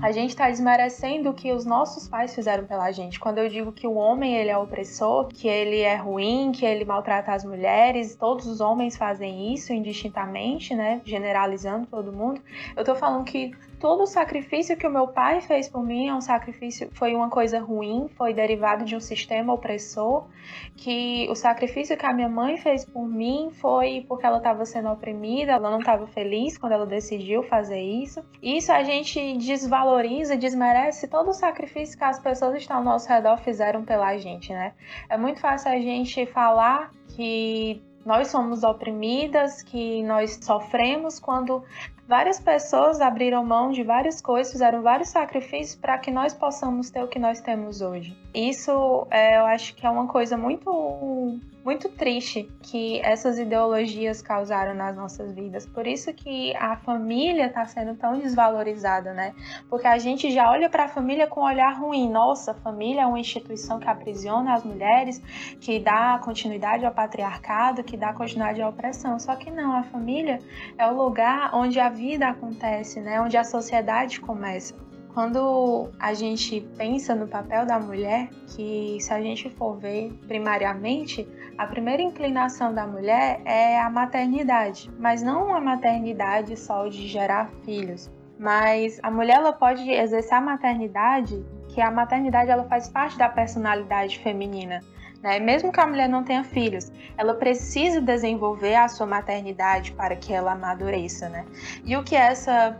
A gente está desmerecendo o que os nossos pais fizeram pela gente. Quando eu digo que o homem ele é opressor, que ele é ruim, que ele maltrata as mulheres, todos os homens fazem isso indistintamente, né? Generalizando todo mundo. Eu tô falando que todo o sacrifício que o meu pai fez por mim é um sacrifício, foi uma coisa ruim, foi derivado de um sistema opressor, que o sacrifício que a minha mãe fez por mim foi porque ela estava sendo oprimida, ela não estava feliz quando ela decidiu fazer isso. Isso a gente desvaloriza, desmerece todo o sacrifício que as pessoas que estão ao nosso redor fizeram pela gente, né? É muito fácil a gente falar que nós somos oprimidas, que nós sofremos quando várias pessoas abriram mão de várias coisas, fizeram vários sacrifícios para que nós possamos ter o que nós temos hoje. Isso é, eu acho que é uma coisa muito muito triste que essas ideologias causaram nas nossas vidas. Por isso que a família está sendo tão desvalorizada, né? Porque a gente já olha para a família com um olhar ruim. Nossa, família é uma instituição que aprisiona as mulheres, que dá continuidade ao patriarcado, que dá continuidade à opressão. Só que não, a família é o lugar onde a vida acontece, né? Onde a sociedade começa. Quando a gente pensa no papel da mulher, que se a gente for ver primariamente, a primeira inclinação da mulher é a maternidade, mas não a maternidade só de gerar filhos, mas a mulher ela pode exercer a maternidade, que a maternidade ela faz parte da personalidade feminina. Né? Mesmo que a mulher não tenha filhos, ela precisa desenvolver a sua maternidade para que ela amadureça. Né? E o que é essa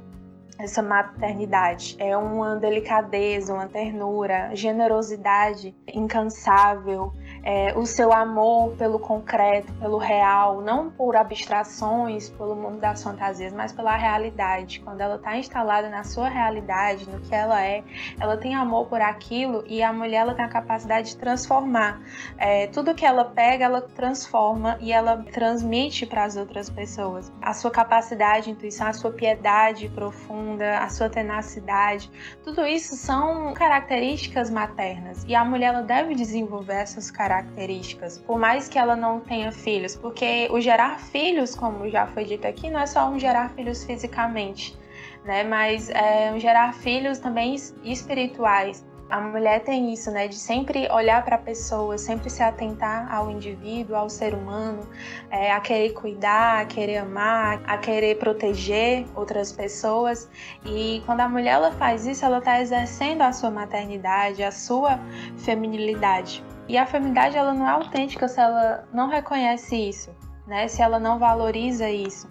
essa maternidade. É uma delicadeza, uma ternura, generosidade incansável, é, o seu amor pelo concreto, pelo real, não por abstrações, pelo mundo das fantasias, mas pela realidade. Quando ela está instalada na sua realidade, no que ela é, ela tem amor por aquilo e a mulher ela tem a capacidade de transformar. É, tudo que ela pega, ela transforma e ela transmite para as outras pessoas. A sua capacidade, intuição, a sua piedade profunda, a sua tenacidade, tudo isso são características maternas e a mulher ela deve desenvolver essas características características, por mais que ela não tenha filhos, porque o gerar filhos, como já foi dito aqui, não é só um gerar filhos fisicamente, né? Mas é um gerar filhos também espirituais. A mulher tem isso, né, de sempre olhar para a pessoa, sempre se atentar ao indivíduo, ao ser humano, é, a querer cuidar, a querer amar, a querer proteger outras pessoas. E quando a mulher ela faz isso, ela está exercendo a sua maternidade, a sua feminilidade. E a feminidade ela não é autêntica se ela não reconhece isso, né? Se ela não valoriza isso.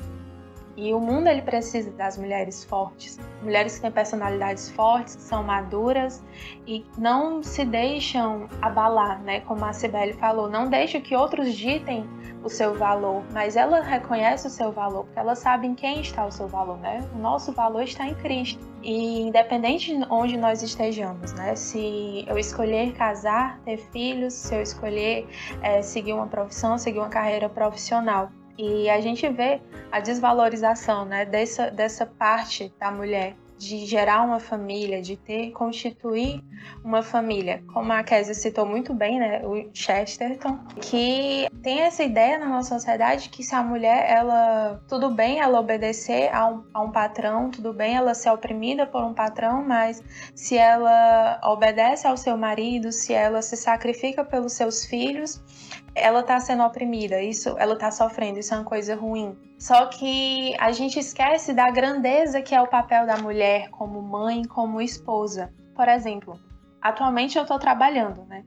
E o mundo ele precisa das mulheres fortes, mulheres que têm personalidades fortes, que são maduras e não se deixam abalar, né? Como a Cibele falou, não deixa que outros ditem o seu valor, mas ela reconhece o seu valor, porque ela sabe em quem está o seu valor, né? O nosso valor está em Cristo. E independente de onde nós estejamos, né? Se eu escolher casar, ter filhos, se eu escolher é, seguir uma profissão, seguir uma carreira profissional, e a gente vê a desvalorização né, dessa, dessa parte da mulher de gerar uma família, de ter, constituir uma família. Como a Kézia citou muito bem, né, o Chesterton, que tem essa ideia na nossa sociedade que se a mulher, ela, tudo bem ela obedecer a um, a um patrão, tudo bem ela ser oprimida por um patrão, mas se ela obedece ao seu marido, se ela se sacrifica pelos seus filhos, ela está sendo oprimida, isso, ela está sofrendo, isso é uma coisa ruim. Só que a gente esquece da grandeza que é o papel da mulher como mãe, como esposa. Por exemplo, atualmente eu estou trabalhando, né?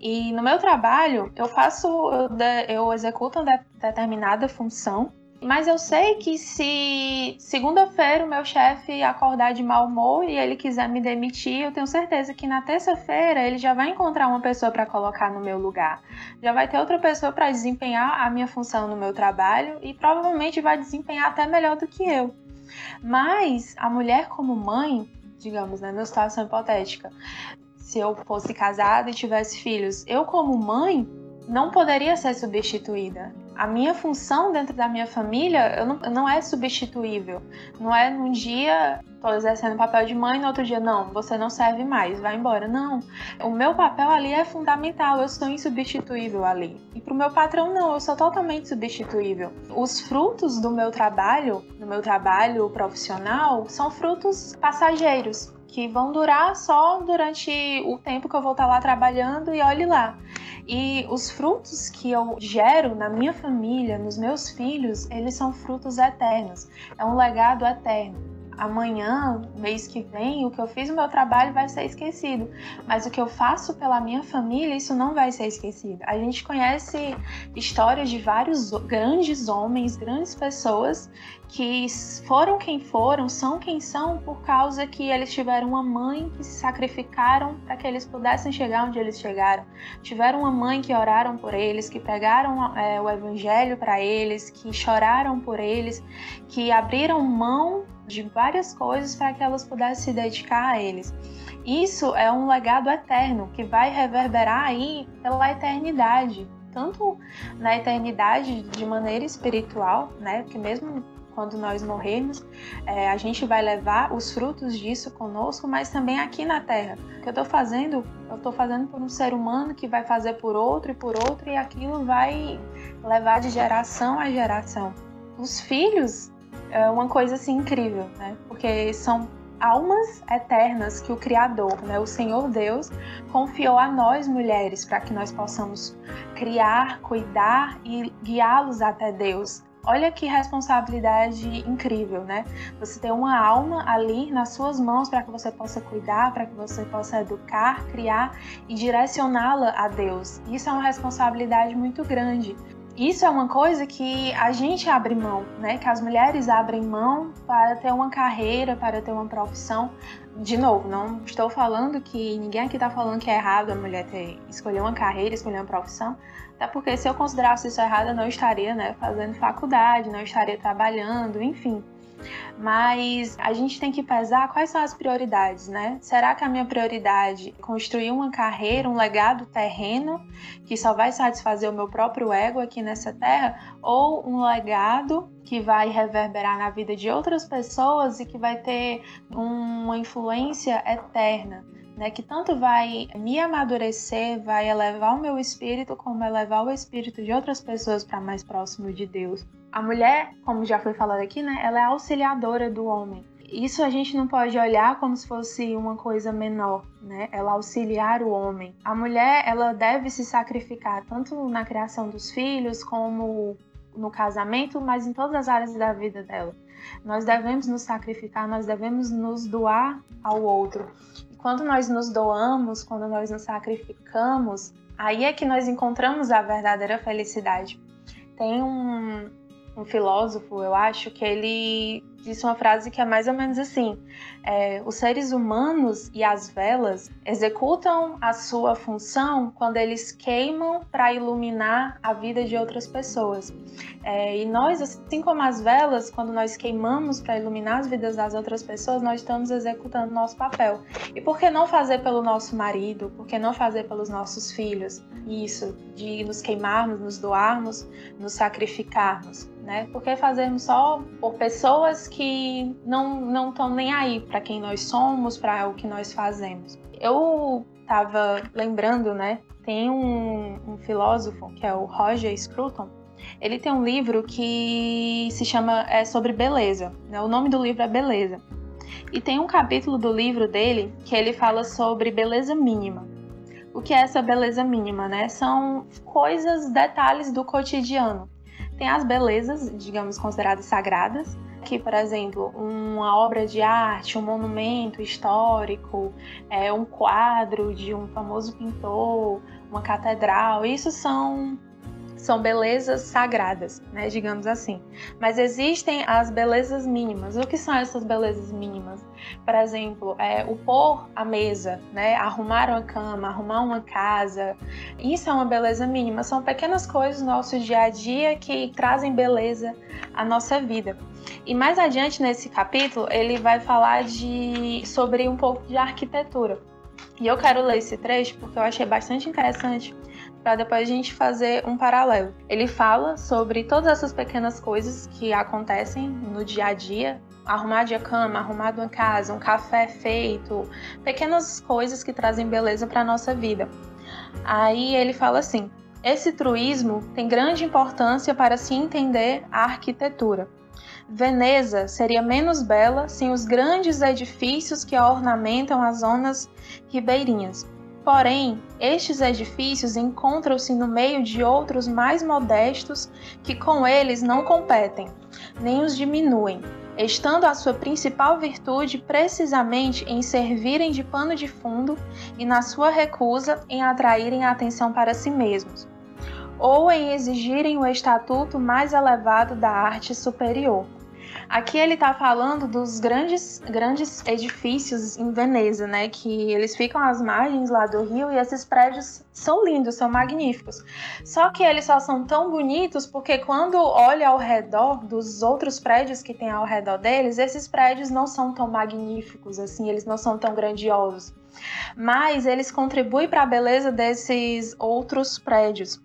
E no meu trabalho eu faço, eu, eu executo uma determinada função mas eu sei que se segunda-feira o meu chefe acordar de mau humor e ele quiser me demitir, eu tenho certeza que na terça-feira ele já vai encontrar uma pessoa para colocar no meu lugar. Já vai ter outra pessoa para desempenhar a minha função no meu trabalho e provavelmente vai desempenhar até melhor do que eu. Mas a mulher como mãe, digamos, né, numa situação hipotética, se eu fosse casada e tivesse filhos, eu como mãe não poderia ser substituída. A minha função dentro da minha família eu não, não é substituível. Não é num dia estou exercendo o papel de mãe, no outro dia, não, você não serve mais, vai embora. Não. O meu papel ali é fundamental, eu sou insubstituível ali. E para o meu patrão, não, eu sou totalmente substituível. Os frutos do meu trabalho, do meu trabalho profissional, são frutos passageiros que vão durar só durante o tempo que eu vou estar lá trabalhando e olhe lá. E os frutos que eu gero na minha família, nos meus filhos, eles são frutos eternos. É um legado eterno. Amanhã, mês que vem, o que eu fiz no meu trabalho vai ser esquecido, mas o que eu faço pela minha família, isso não vai ser esquecido. A gente conhece histórias de vários grandes homens, grandes pessoas que foram quem foram, são quem são por causa que eles tiveram uma mãe que se sacrificaram para que eles pudessem chegar onde eles chegaram. Tiveram uma mãe que oraram por eles, que pregaram é, o evangelho para eles, que choraram por eles, que abriram mão de várias coisas para que elas pudessem se dedicar a eles. Isso é um legado eterno que vai reverberar aí pela eternidade, tanto na eternidade de maneira espiritual, né? Porque mesmo quando nós morrermos, é, a gente vai levar os frutos disso conosco, mas também aqui na Terra. O que eu estou fazendo, eu estou fazendo por um ser humano que vai fazer por outro e por outro, e aquilo vai levar de geração a geração. Os filhos é uma coisa assim incrível, né? Porque são almas eternas que o Criador, né, o Senhor Deus, confiou a nós mulheres para que nós possamos criar, cuidar e guiá-los até Deus. Olha que responsabilidade incrível, né? Você tem uma alma ali nas suas mãos para que você possa cuidar, para que você possa educar, criar e direcioná-la a Deus. Isso é uma responsabilidade muito grande. Isso é uma coisa que a gente abre mão, né? Que as mulheres abrem mão para ter uma carreira, para ter uma profissão. De novo, não estou falando que ninguém aqui está falando que é errado a mulher ter escolher uma carreira, escolher uma profissão. Até porque se eu considerasse isso errado, eu não estaria né, fazendo faculdade, não estaria trabalhando, enfim. Mas a gente tem que pesar quais são as prioridades, né? Será que a minha prioridade é construir uma carreira, um legado terreno que só vai satisfazer o meu próprio ego aqui nessa terra? Ou um legado que vai reverberar na vida de outras pessoas e que vai ter uma influência eterna? Né, que tanto vai me amadurecer, vai elevar o meu espírito, como elevar o espírito de outras pessoas para mais próximo de Deus. A mulher, como já foi falado aqui, né, ela é auxiliadora do homem. Isso a gente não pode olhar como se fosse uma coisa menor, né? Ela auxiliar o homem. A mulher, ela deve se sacrificar tanto na criação dos filhos como no casamento, mas em todas as áreas da vida dela. Nós devemos nos sacrificar, nós devemos nos doar ao outro. Quando nós nos doamos, quando nós nos sacrificamos, aí é que nós encontramos a verdadeira felicidade. Tem um, um filósofo, eu acho, que ele disse uma frase que é mais ou menos assim: é, os seres humanos e as velas executam a sua função quando eles queimam para iluminar a vida de outras pessoas. É, e nós, assim como as velas, quando nós queimamos para iluminar as vidas das outras pessoas, nós estamos executando nosso papel. E por que não fazer pelo nosso marido? Por que não fazer pelos nossos filhos? Isso, de nos queimarmos, nos doarmos, nos sacrificarmos né? Por que fazermos só por pessoas que não não estão nem aí para quem nós somos, para o que nós fazemos? Eu estava lembrando, né? Tem um, um filósofo que é o Roger Scruton. Ele tem um livro que se chama é sobre beleza. Né? O nome do livro é Beleza. E tem um capítulo do livro dele que ele fala sobre beleza mínima. O que é essa beleza mínima, né? São coisas, detalhes do cotidiano tem as belezas, digamos, consideradas sagradas, que, por exemplo, uma obra de arte, um monumento histórico, é, um quadro de um famoso pintor, uma catedral, isso são são belezas sagradas, né, digamos assim. Mas existem as belezas mínimas. O que são essas belezas mínimas? Por exemplo, é, o pôr a mesa, né, arrumar uma cama, arrumar uma casa. Isso é uma beleza mínima. São pequenas coisas do nosso dia a dia que trazem beleza à nossa vida. E mais adiante nesse capítulo, ele vai falar de sobre um pouco de arquitetura. E eu quero ler esse trecho porque eu achei bastante interessante para depois a gente fazer um paralelo. Ele fala sobre todas essas pequenas coisas que acontecem no dia a dia, arrumar de cama, arrumar uma casa, um café feito, pequenas coisas que trazem beleza para nossa vida. Aí ele fala assim: esse truísmo tem grande importância para se entender a arquitetura. Veneza seria menos bela sem os grandes edifícios que ornamentam as zonas ribeirinhas. Porém, estes edifícios encontram-se no meio de outros mais modestos que com eles não competem, nem os diminuem, estando a sua principal virtude precisamente em servirem de pano de fundo e na sua recusa em atraírem a atenção para si mesmos, ou em exigirem o estatuto mais elevado da arte superior. Aqui ele está falando dos grandes, grandes edifícios em Veneza, né? Que eles ficam às margens lá do rio e esses prédios são lindos, são magníficos. Só que eles só são tão bonitos porque quando olha ao redor dos outros prédios que tem ao redor deles, esses prédios não são tão magníficos assim, eles não são tão grandiosos. Mas eles contribuem para a beleza desses outros prédios.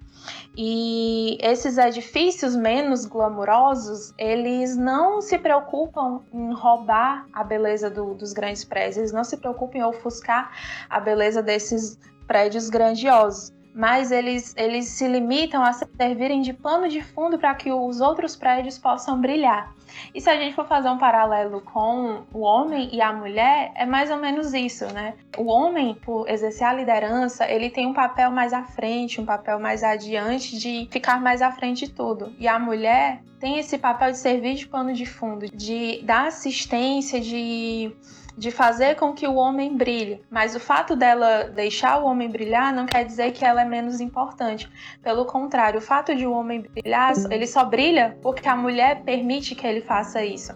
E esses edifícios menos glamurosos, eles não se preocupam em roubar a beleza do, dos grandes prédios, eles não se preocupam em ofuscar a beleza desses prédios grandiosos mas eles, eles se limitam a servirem de pano de fundo para que os outros prédios possam brilhar. E se a gente for fazer um paralelo com o homem e a mulher, é mais ou menos isso, né? O homem, por exercer a liderança, ele tem um papel mais à frente, um papel mais adiante de ficar mais à frente de tudo. E a mulher tem esse papel de servir de pano de fundo, de dar assistência, de de fazer com que o homem brilhe. Mas o fato dela deixar o homem brilhar não quer dizer que ela é menos importante. Pelo contrário, o fato de o homem brilhar, ele só brilha porque a mulher permite que ele faça isso.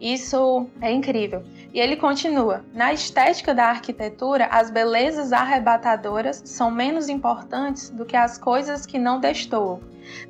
Isso é incrível. E ele continua: na estética da arquitetura, as belezas arrebatadoras são menos importantes do que as coisas que não destoam,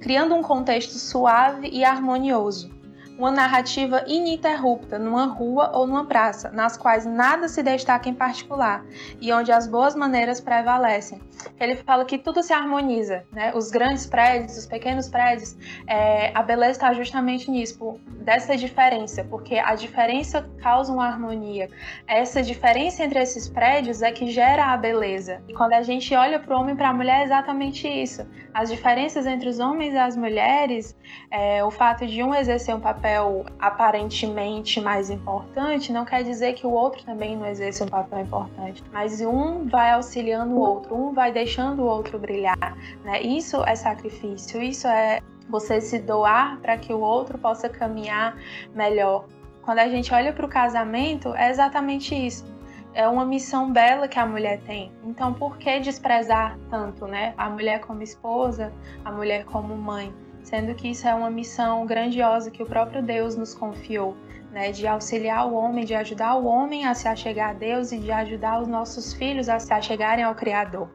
criando um contexto suave e harmonioso uma narrativa ininterrupta numa rua ou numa praça, nas quais nada se destaca em particular e onde as boas maneiras prevalecem. Ele fala que tudo se harmoniza, né? Os grandes prédios, os pequenos prédios, é, a beleza está justamente nisso, dessa diferença, porque a diferença causa uma harmonia. Essa diferença entre esses prédios é que gera a beleza. E quando a gente olha para o homem e para a mulher, é exatamente isso. As diferenças entre os homens e as mulheres, é, o fato de um exercer um papel aparentemente mais importante, não quer dizer que o outro também não exerce um papel importante. Mas um vai auxiliando o outro, um vai deixando o outro brilhar. Né? Isso é sacrifício, isso é você se doar para que o outro possa caminhar melhor. Quando a gente olha para o casamento, é exatamente isso. É uma missão bela que a mulher tem. Então, por que desprezar tanto, né? A mulher como esposa, a mulher como mãe sendo que isso é uma missão grandiosa que o próprio Deus nos confiou, né, de auxiliar o homem, de ajudar o homem a se achegar a Deus e de ajudar os nossos filhos a se achegarem ao Criador.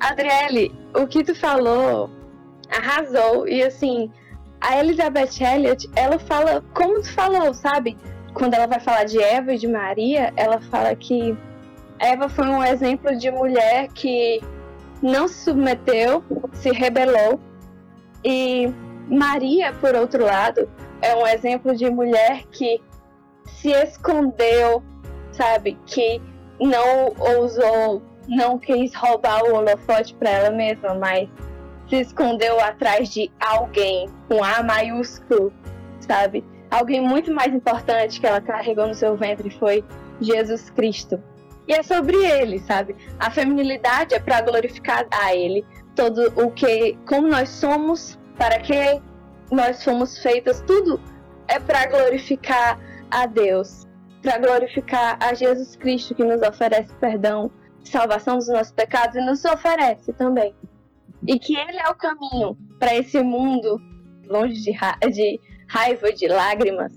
Adriele, o que tu falou arrasou e assim, a Elizabeth Elliot, ela fala como tu falou, sabe? Quando ela vai falar de Eva e de Maria, ela fala que Eva foi um exemplo de mulher que não se submeteu, se rebelou e Maria, por outro lado, é um exemplo de mulher que se escondeu, sabe? Que não ousou, não quis roubar o holofote para ela mesma, mas se escondeu atrás de alguém com A maiúsculo, sabe? Alguém muito mais importante que ela carregou no seu ventre foi Jesus Cristo. E é sobre ele, sabe? A feminilidade é para glorificar a ele, todo o que, como nós somos, para que nós fomos feitas, tudo é para glorificar a Deus, para glorificar a Jesus Cristo que nos oferece perdão, salvação dos nossos pecados e nos oferece também. E que Ele é o caminho para esse mundo longe de, ra de raiva, de lágrimas,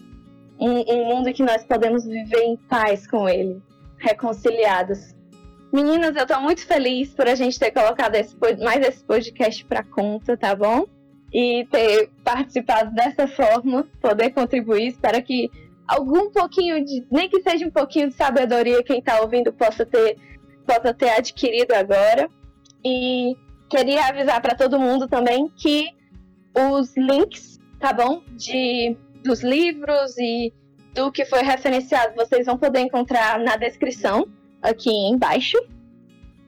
um, um mundo que nós podemos viver em paz com Ele, reconciliados. Meninas, eu tô muito feliz por a gente ter colocado esse, mais esse podcast para conta, tá bom? E ter participado dessa forma, poder contribuir. Espero que algum pouquinho de, nem que seja um pouquinho de sabedoria, quem está ouvindo possa ter, possa ter adquirido agora. E queria avisar para todo mundo também que os links, tá bom? De, dos livros e do que foi referenciado, vocês vão poder encontrar na descrição aqui embaixo.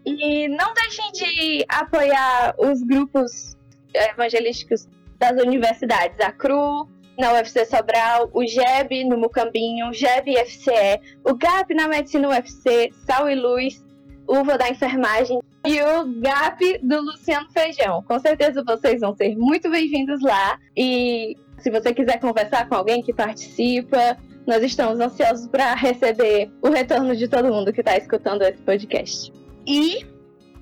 E não deixem de apoiar os grupos evangelísticos das universidades, a CRU, na UFC Sobral, o GEB no Mucambinho, GEB FCE, o GAP na Medicina UFC, Sal e Luz, Uva da Enfermagem e o GAP do Luciano Feijão. Com certeza vocês vão ser muito bem-vindos lá. E se você quiser conversar com alguém que participa, nós estamos ansiosos para receber o retorno de todo mundo que está escutando esse podcast. E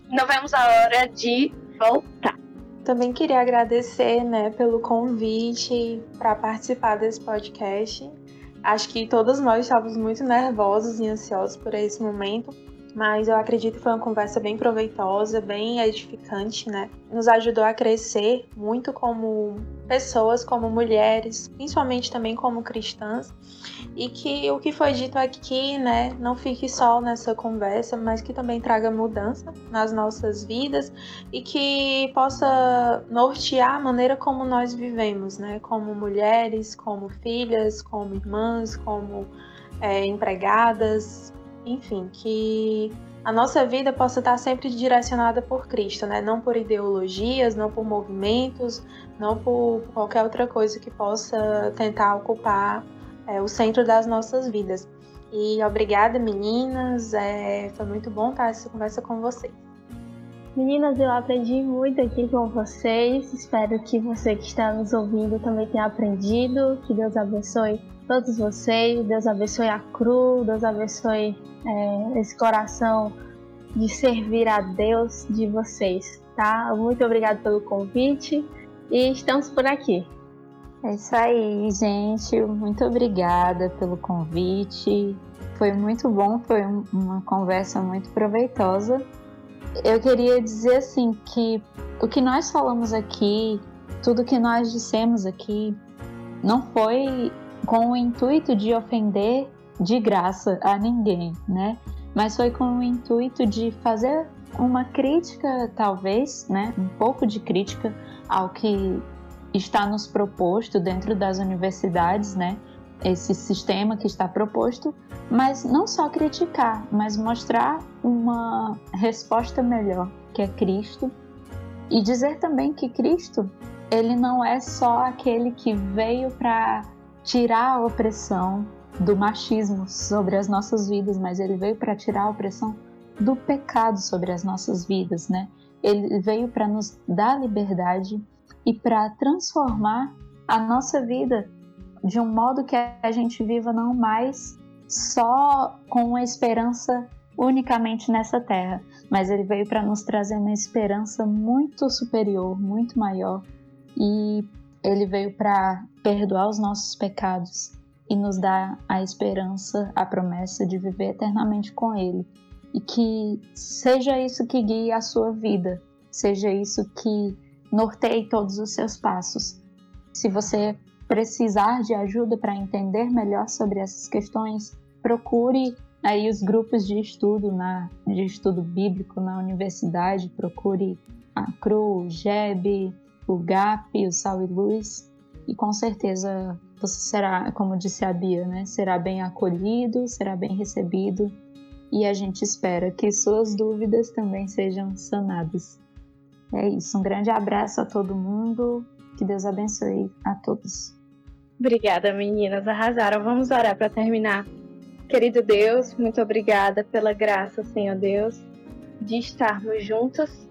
não vemos a hora de voltar. Também queria agradecer, né, pelo convite para participar desse podcast. Acho que todos nós estávamos muito nervosos e ansiosos por esse momento, mas eu acredito que foi uma conversa bem proveitosa, bem edificante, né? Nos ajudou a crescer muito como pessoas, como mulheres, principalmente também como cristãs, e que o que foi dito aqui, né, não fique só nessa conversa, mas que também traga mudança nas nossas vidas e que possa nortear a maneira como nós vivemos, né, como mulheres, como filhas, como irmãs, como é, empregadas, enfim, que a nossa vida possa estar sempre direcionada por Cristo, né? Não por ideologias, não por movimentos, não por qualquer outra coisa que possa tentar ocupar é, o centro das nossas vidas. E obrigada, meninas. É, foi muito bom estar essa conversa com vocês. Meninas, eu aprendi muito aqui com vocês. Espero que você que está nos ouvindo também tenha aprendido. Que Deus abençoe todos vocês. Deus abençoe a Cru. Deus abençoe é, esse coração de servir a Deus de vocês, tá? Muito obrigada pelo convite e estamos por aqui. É isso aí, gente. Muito obrigada pelo convite. Foi muito bom, foi uma conversa muito proveitosa. Eu queria dizer assim que o que nós falamos aqui, tudo que nós dissemos aqui, não foi com o intuito de ofender de graça a ninguém, né? Mas foi com o intuito de fazer uma crítica, talvez, né? Um pouco de crítica ao que está nos proposto dentro das universidades, né? Esse sistema que está proposto, mas não só criticar, mas mostrar uma resposta melhor, que é Cristo, e dizer também que Cristo, ele não é só aquele que veio para tirar a opressão do machismo sobre as nossas vidas, mas ele veio para tirar a opressão do pecado sobre as nossas vidas, né? Ele veio para nos dar liberdade e para transformar a nossa vida de um modo que a gente viva não mais só com uma esperança unicamente nessa terra, mas ele veio para nos trazer uma esperança muito superior, muito maior, e ele veio para perdoar os nossos pecados e nos dar a esperança, a promessa de viver eternamente com ele. E que seja isso que guie a sua vida, seja isso que norteie todos os seus passos. Se você precisar de ajuda para entender melhor sobre essas questões, procure aí os grupos de estudo na de estudo bíblico na universidade, procure a CRU, GEB, o GAP, o Sal e Luz, e com certeza você será, como disse a Bia, né, será bem acolhido, será bem recebido, e a gente espera que suas dúvidas também sejam sanadas. É isso. Um grande abraço a todo mundo. Que Deus abençoe a todos. Obrigada, meninas. Arrasaram. Vamos orar para terminar. Querido Deus, muito obrigada pela graça, Senhor Deus, de estarmos juntas,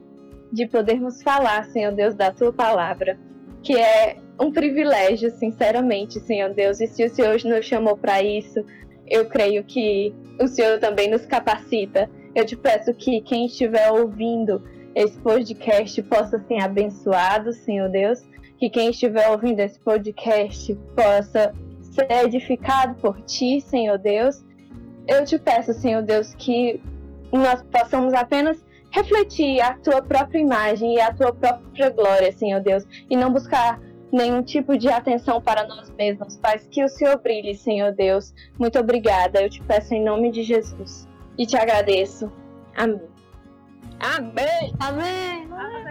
de podermos falar, Senhor Deus, da tua palavra, que é um privilégio, sinceramente, Senhor Deus. E se o Senhor nos chamou para isso, eu creio que o Senhor também nos capacita. Eu te peço que quem estiver ouvindo esse podcast possa ser abençoado, Senhor Deus. Que quem estiver ouvindo esse podcast possa ser edificado por ti, Senhor Deus. Eu te peço, Senhor Deus, que nós possamos apenas refletir a tua própria imagem e a tua própria glória, Senhor Deus, e não buscar nenhum tipo de atenção para nós mesmos, Pai. Que o Senhor brilhe, Senhor Deus. Muito obrigada. Eu te peço em nome de Jesus e te agradeço. Amém. Amém. Amém.